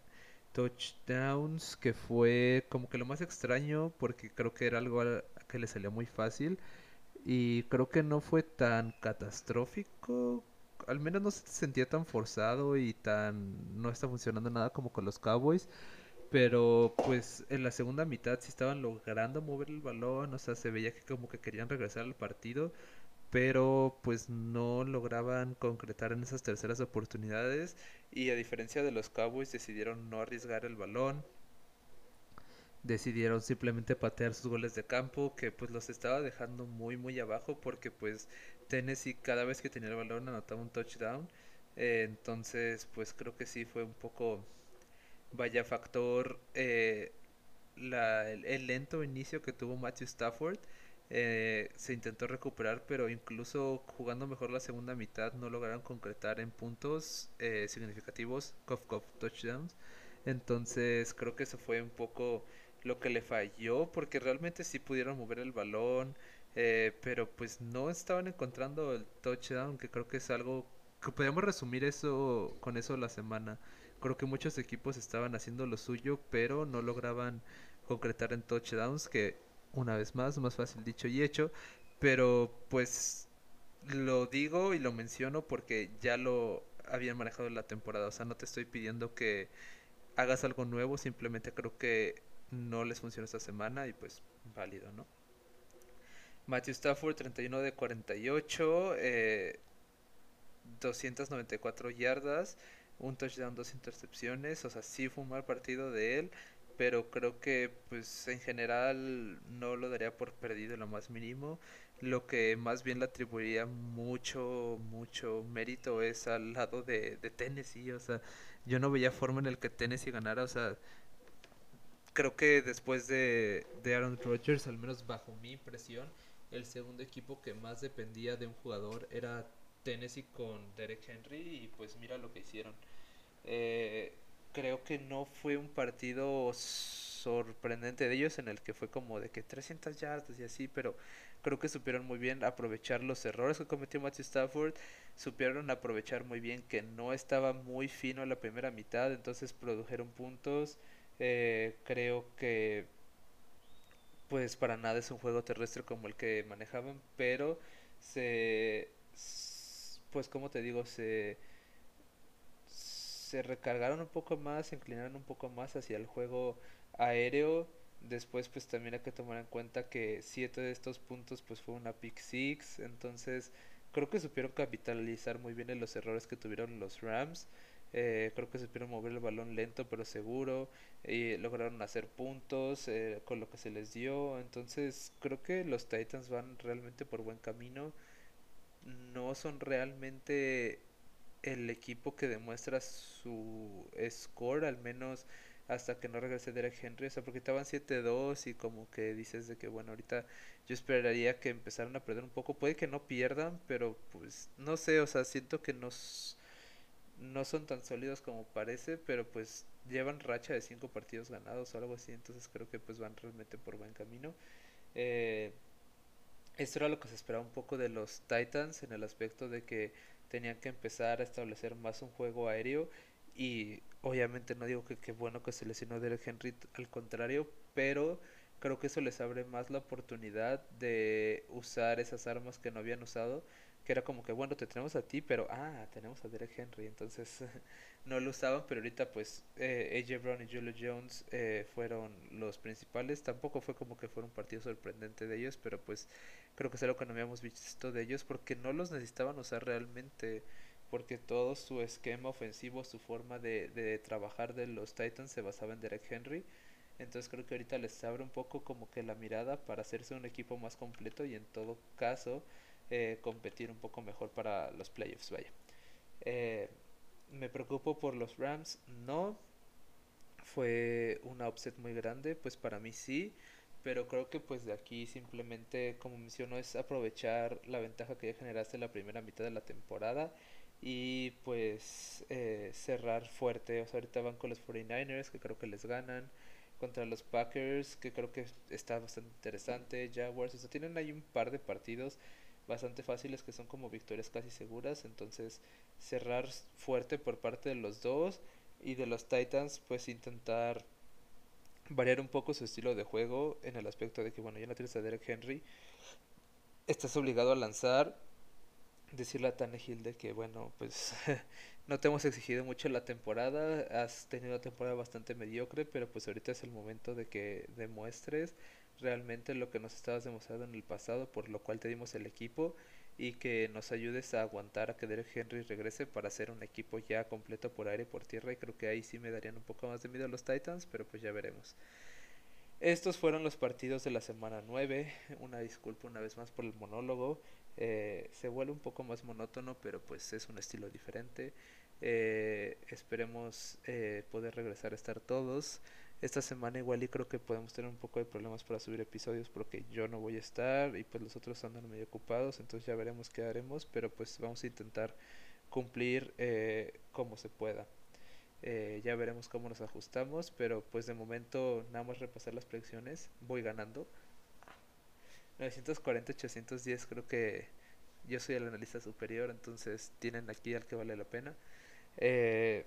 touchdowns, que fue como que lo más extraño porque creo que era algo que le salió muy fácil y creo que no fue tan catastrófico, al menos no se sentía tan forzado y tan no está funcionando nada como con los Cowboys. Pero pues en la segunda mitad sí estaban logrando mover el balón, o sea, se veía que como que querían regresar al partido pero pues no lograban concretar en esas terceras oportunidades y a diferencia de los Cowboys decidieron no arriesgar el balón decidieron simplemente patear sus goles de campo que pues los estaba dejando muy muy abajo porque pues Tennessee cada vez que tenía el balón anotaba un touchdown. Eh, entonces pues creo que sí fue un poco vaya factor eh, la, el lento inicio que tuvo Matthew Stafford. Eh, se intentó recuperar, pero incluso jugando mejor la segunda mitad no lograron concretar en puntos eh, significativos, touchdowns. Entonces creo que eso fue un poco lo que le falló, porque realmente sí pudieron mover el balón, eh, pero pues no estaban encontrando el touchdown, que creo que es algo que podemos resumir eso con eso la semana. Creo que muchos equipos estaban haciendo lo suyo, pero no lograban concretar en touchdowns, que una vez más, más fácil dicho y hecho, pero pues lo digo y lo menciono porque ya lo habían manejado en la temporada, o sea, no te estoy pidiendo que hagas algo nuevo, simplemente creo que no les funciona esta semana y pues válido, ¿no? Matthew Stafford, 31 de 48, eh, 294 yardas, un touchdown, dos intercepciones, o sea, sí fue un mal partido de él pero creo que pues en general no lo daría por perdido lo más mínimo. Lo que más bien le atribuiría mucho, mucho mérito es al lado de, de Tennessee. O sea, yo no veía forma en el que Tennessee ganara. O sea, creo que después de, de Aaron Rodgers, al menos bajo mi impresión, el segundo equipo que más dependía de un jugador era Tennessee con Derek Henry y pues mira lo que hicieron. Eh, creo que no fue un partido sorprendente de ellos en el que fue como de que 300 yardas y así, pero creo que supieron muy bien aprovechar los errores que cometió Matthew Stafford, supieron aprovechar muy bien que no estaba muy fino en la primera mitad, entonces produjeron puntos, eh, creo que pues para nada es un juego terrestre como el que manejaban, pero se pues como te digo, se, se recargaron un poco más, se inclinaron un poco más hacia el juego aéreo. Después pues también hay que tomar en cuenta que siete de estos puntos pues fue una pick six. Entonces creo que supieron capitalizar muy bien en los errores que tuvieron los Rams. Eh, creo que supieron mover el balón lento pero seguro. Y lograron hacer puntos eh, con lo que se les dio. Entonces creo que los Titans van realmente por buen camino. No son realmente el equipo que demuestra su score, al menos hasta que no regrese Derek Henry, o sea, porque estaban 7-2 y como que dices de que bueno, ahorita yo esperaría que empezaran a perder un poco, puede que no pierdan, pero pues no sé, o sea, siento que nos no son tan sólidos como parece, pero pues llevan racha de 5 partidos ganados o algo así, entonces creo que pues van realmente por buen camino. Eh, esto era lo que se esperaba un poco de los Titans en el aspecto de que tenían que empezar a establecer más un juego aéreo y obviamente no digo que qué bueno que se lesionó Derek Henry, al contrario, pero creo que eso les abre más la oportunidad de usar esas armas que no habían usado que era como que, bueno, te tenemos a ti, pero, ah, tenemos a Derek Henry, entonces <laughs> no lo usaban, pero ahorita pues eh, AJ Brown y Julio Jones eh, fueron los principales, tampoco fue como que fuera un partido sorprendente de ellos, pero pues creo que es algo que no habíamos visto de ellos porque no los necesitaban usar realmente, porque todo su esquema ofensivo, su forma de, de trabajar de los Titans se basaba en Derek Henry. Entonces creo que ahorita les abre un poco como que la mirada para hacerse un equipo más completo y en todo caso eh, competir un poco mejor para los playoffs, vaya. Eh, me preocupo por los Rams, no. Fue una upset muy grande, pues para mí sí, pero creo que pues de aquí simplemente, como menciono, es aprovechar la ventaja que ya generaste en la primera mitad de la temporada y pues eh, cerrar fuerte. O sea, ahorita van con los 49ers, que creo que les ganan, contra los Packers, que creo que está bastante interesante, Jaguars, o sea, tienen ahí un par de partidos bastante fáciles que son como victorias casi seguras. Entonces cerrar fuerte por parte de los dos y de los Titans pues intentar variar un poco su estilo de juego en el aspecto de que bueno ya no tienes a Derek Henry. Estás obligado a lanzar. Decirle a Tannehill de que bueno pues <laughs> no te hemos exigido mucho la temporada. Has tenido una temporada bastante mediocre pero pues ahorita es el momento de que demuestres realmente lo que nos estabas demostrando en el pasado, por lo cual te dimos el equipo y que nos ayudes a aguantar a que Derek Henry regrese para hacer un equipo ya completo por aire y por tierra y creo que ahí sí me darían un poco más de miedo a los Titans, pero pues ya veremos. Estos fueron los partidos de la semana 9. Una disculpa una vez más por el monólogo. Eh, se vuelve un poco más monótono, pero pues es un estilo diferente. Eh, esperemos eh, poder regresar a estar todos. Esta semana igual y creo que podemos tener un poco de problemas para subir episodios porque yo no voy a estar y pues los otros andan medio ocupados, entonces ya veremos qué haremos, pero pues vamos a intentar cumplir eh, como se pueda. Eh, ya veremos cómo nos ajustamos, pero pues de momento nada más repasar las predicciones, voy ganando. 940-810 creo que yo soy el analista superior, entonces tienen aquí al que vale la pena. Eh,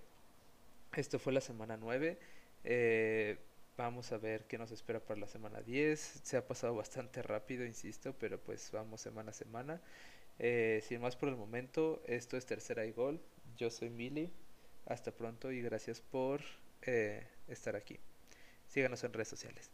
esto fue la semana 9. Eh, vamos a ver qué nos espera para la semana 10. Se ha pasado bastante rápido, insisto, pero pues vamos semana a semana. Eh, sin más por el momento, esto es Tercera y Gol. Yo soy Mili. Hasta pronto y gracias por eh, estar aquí. Síganos en redes sociales.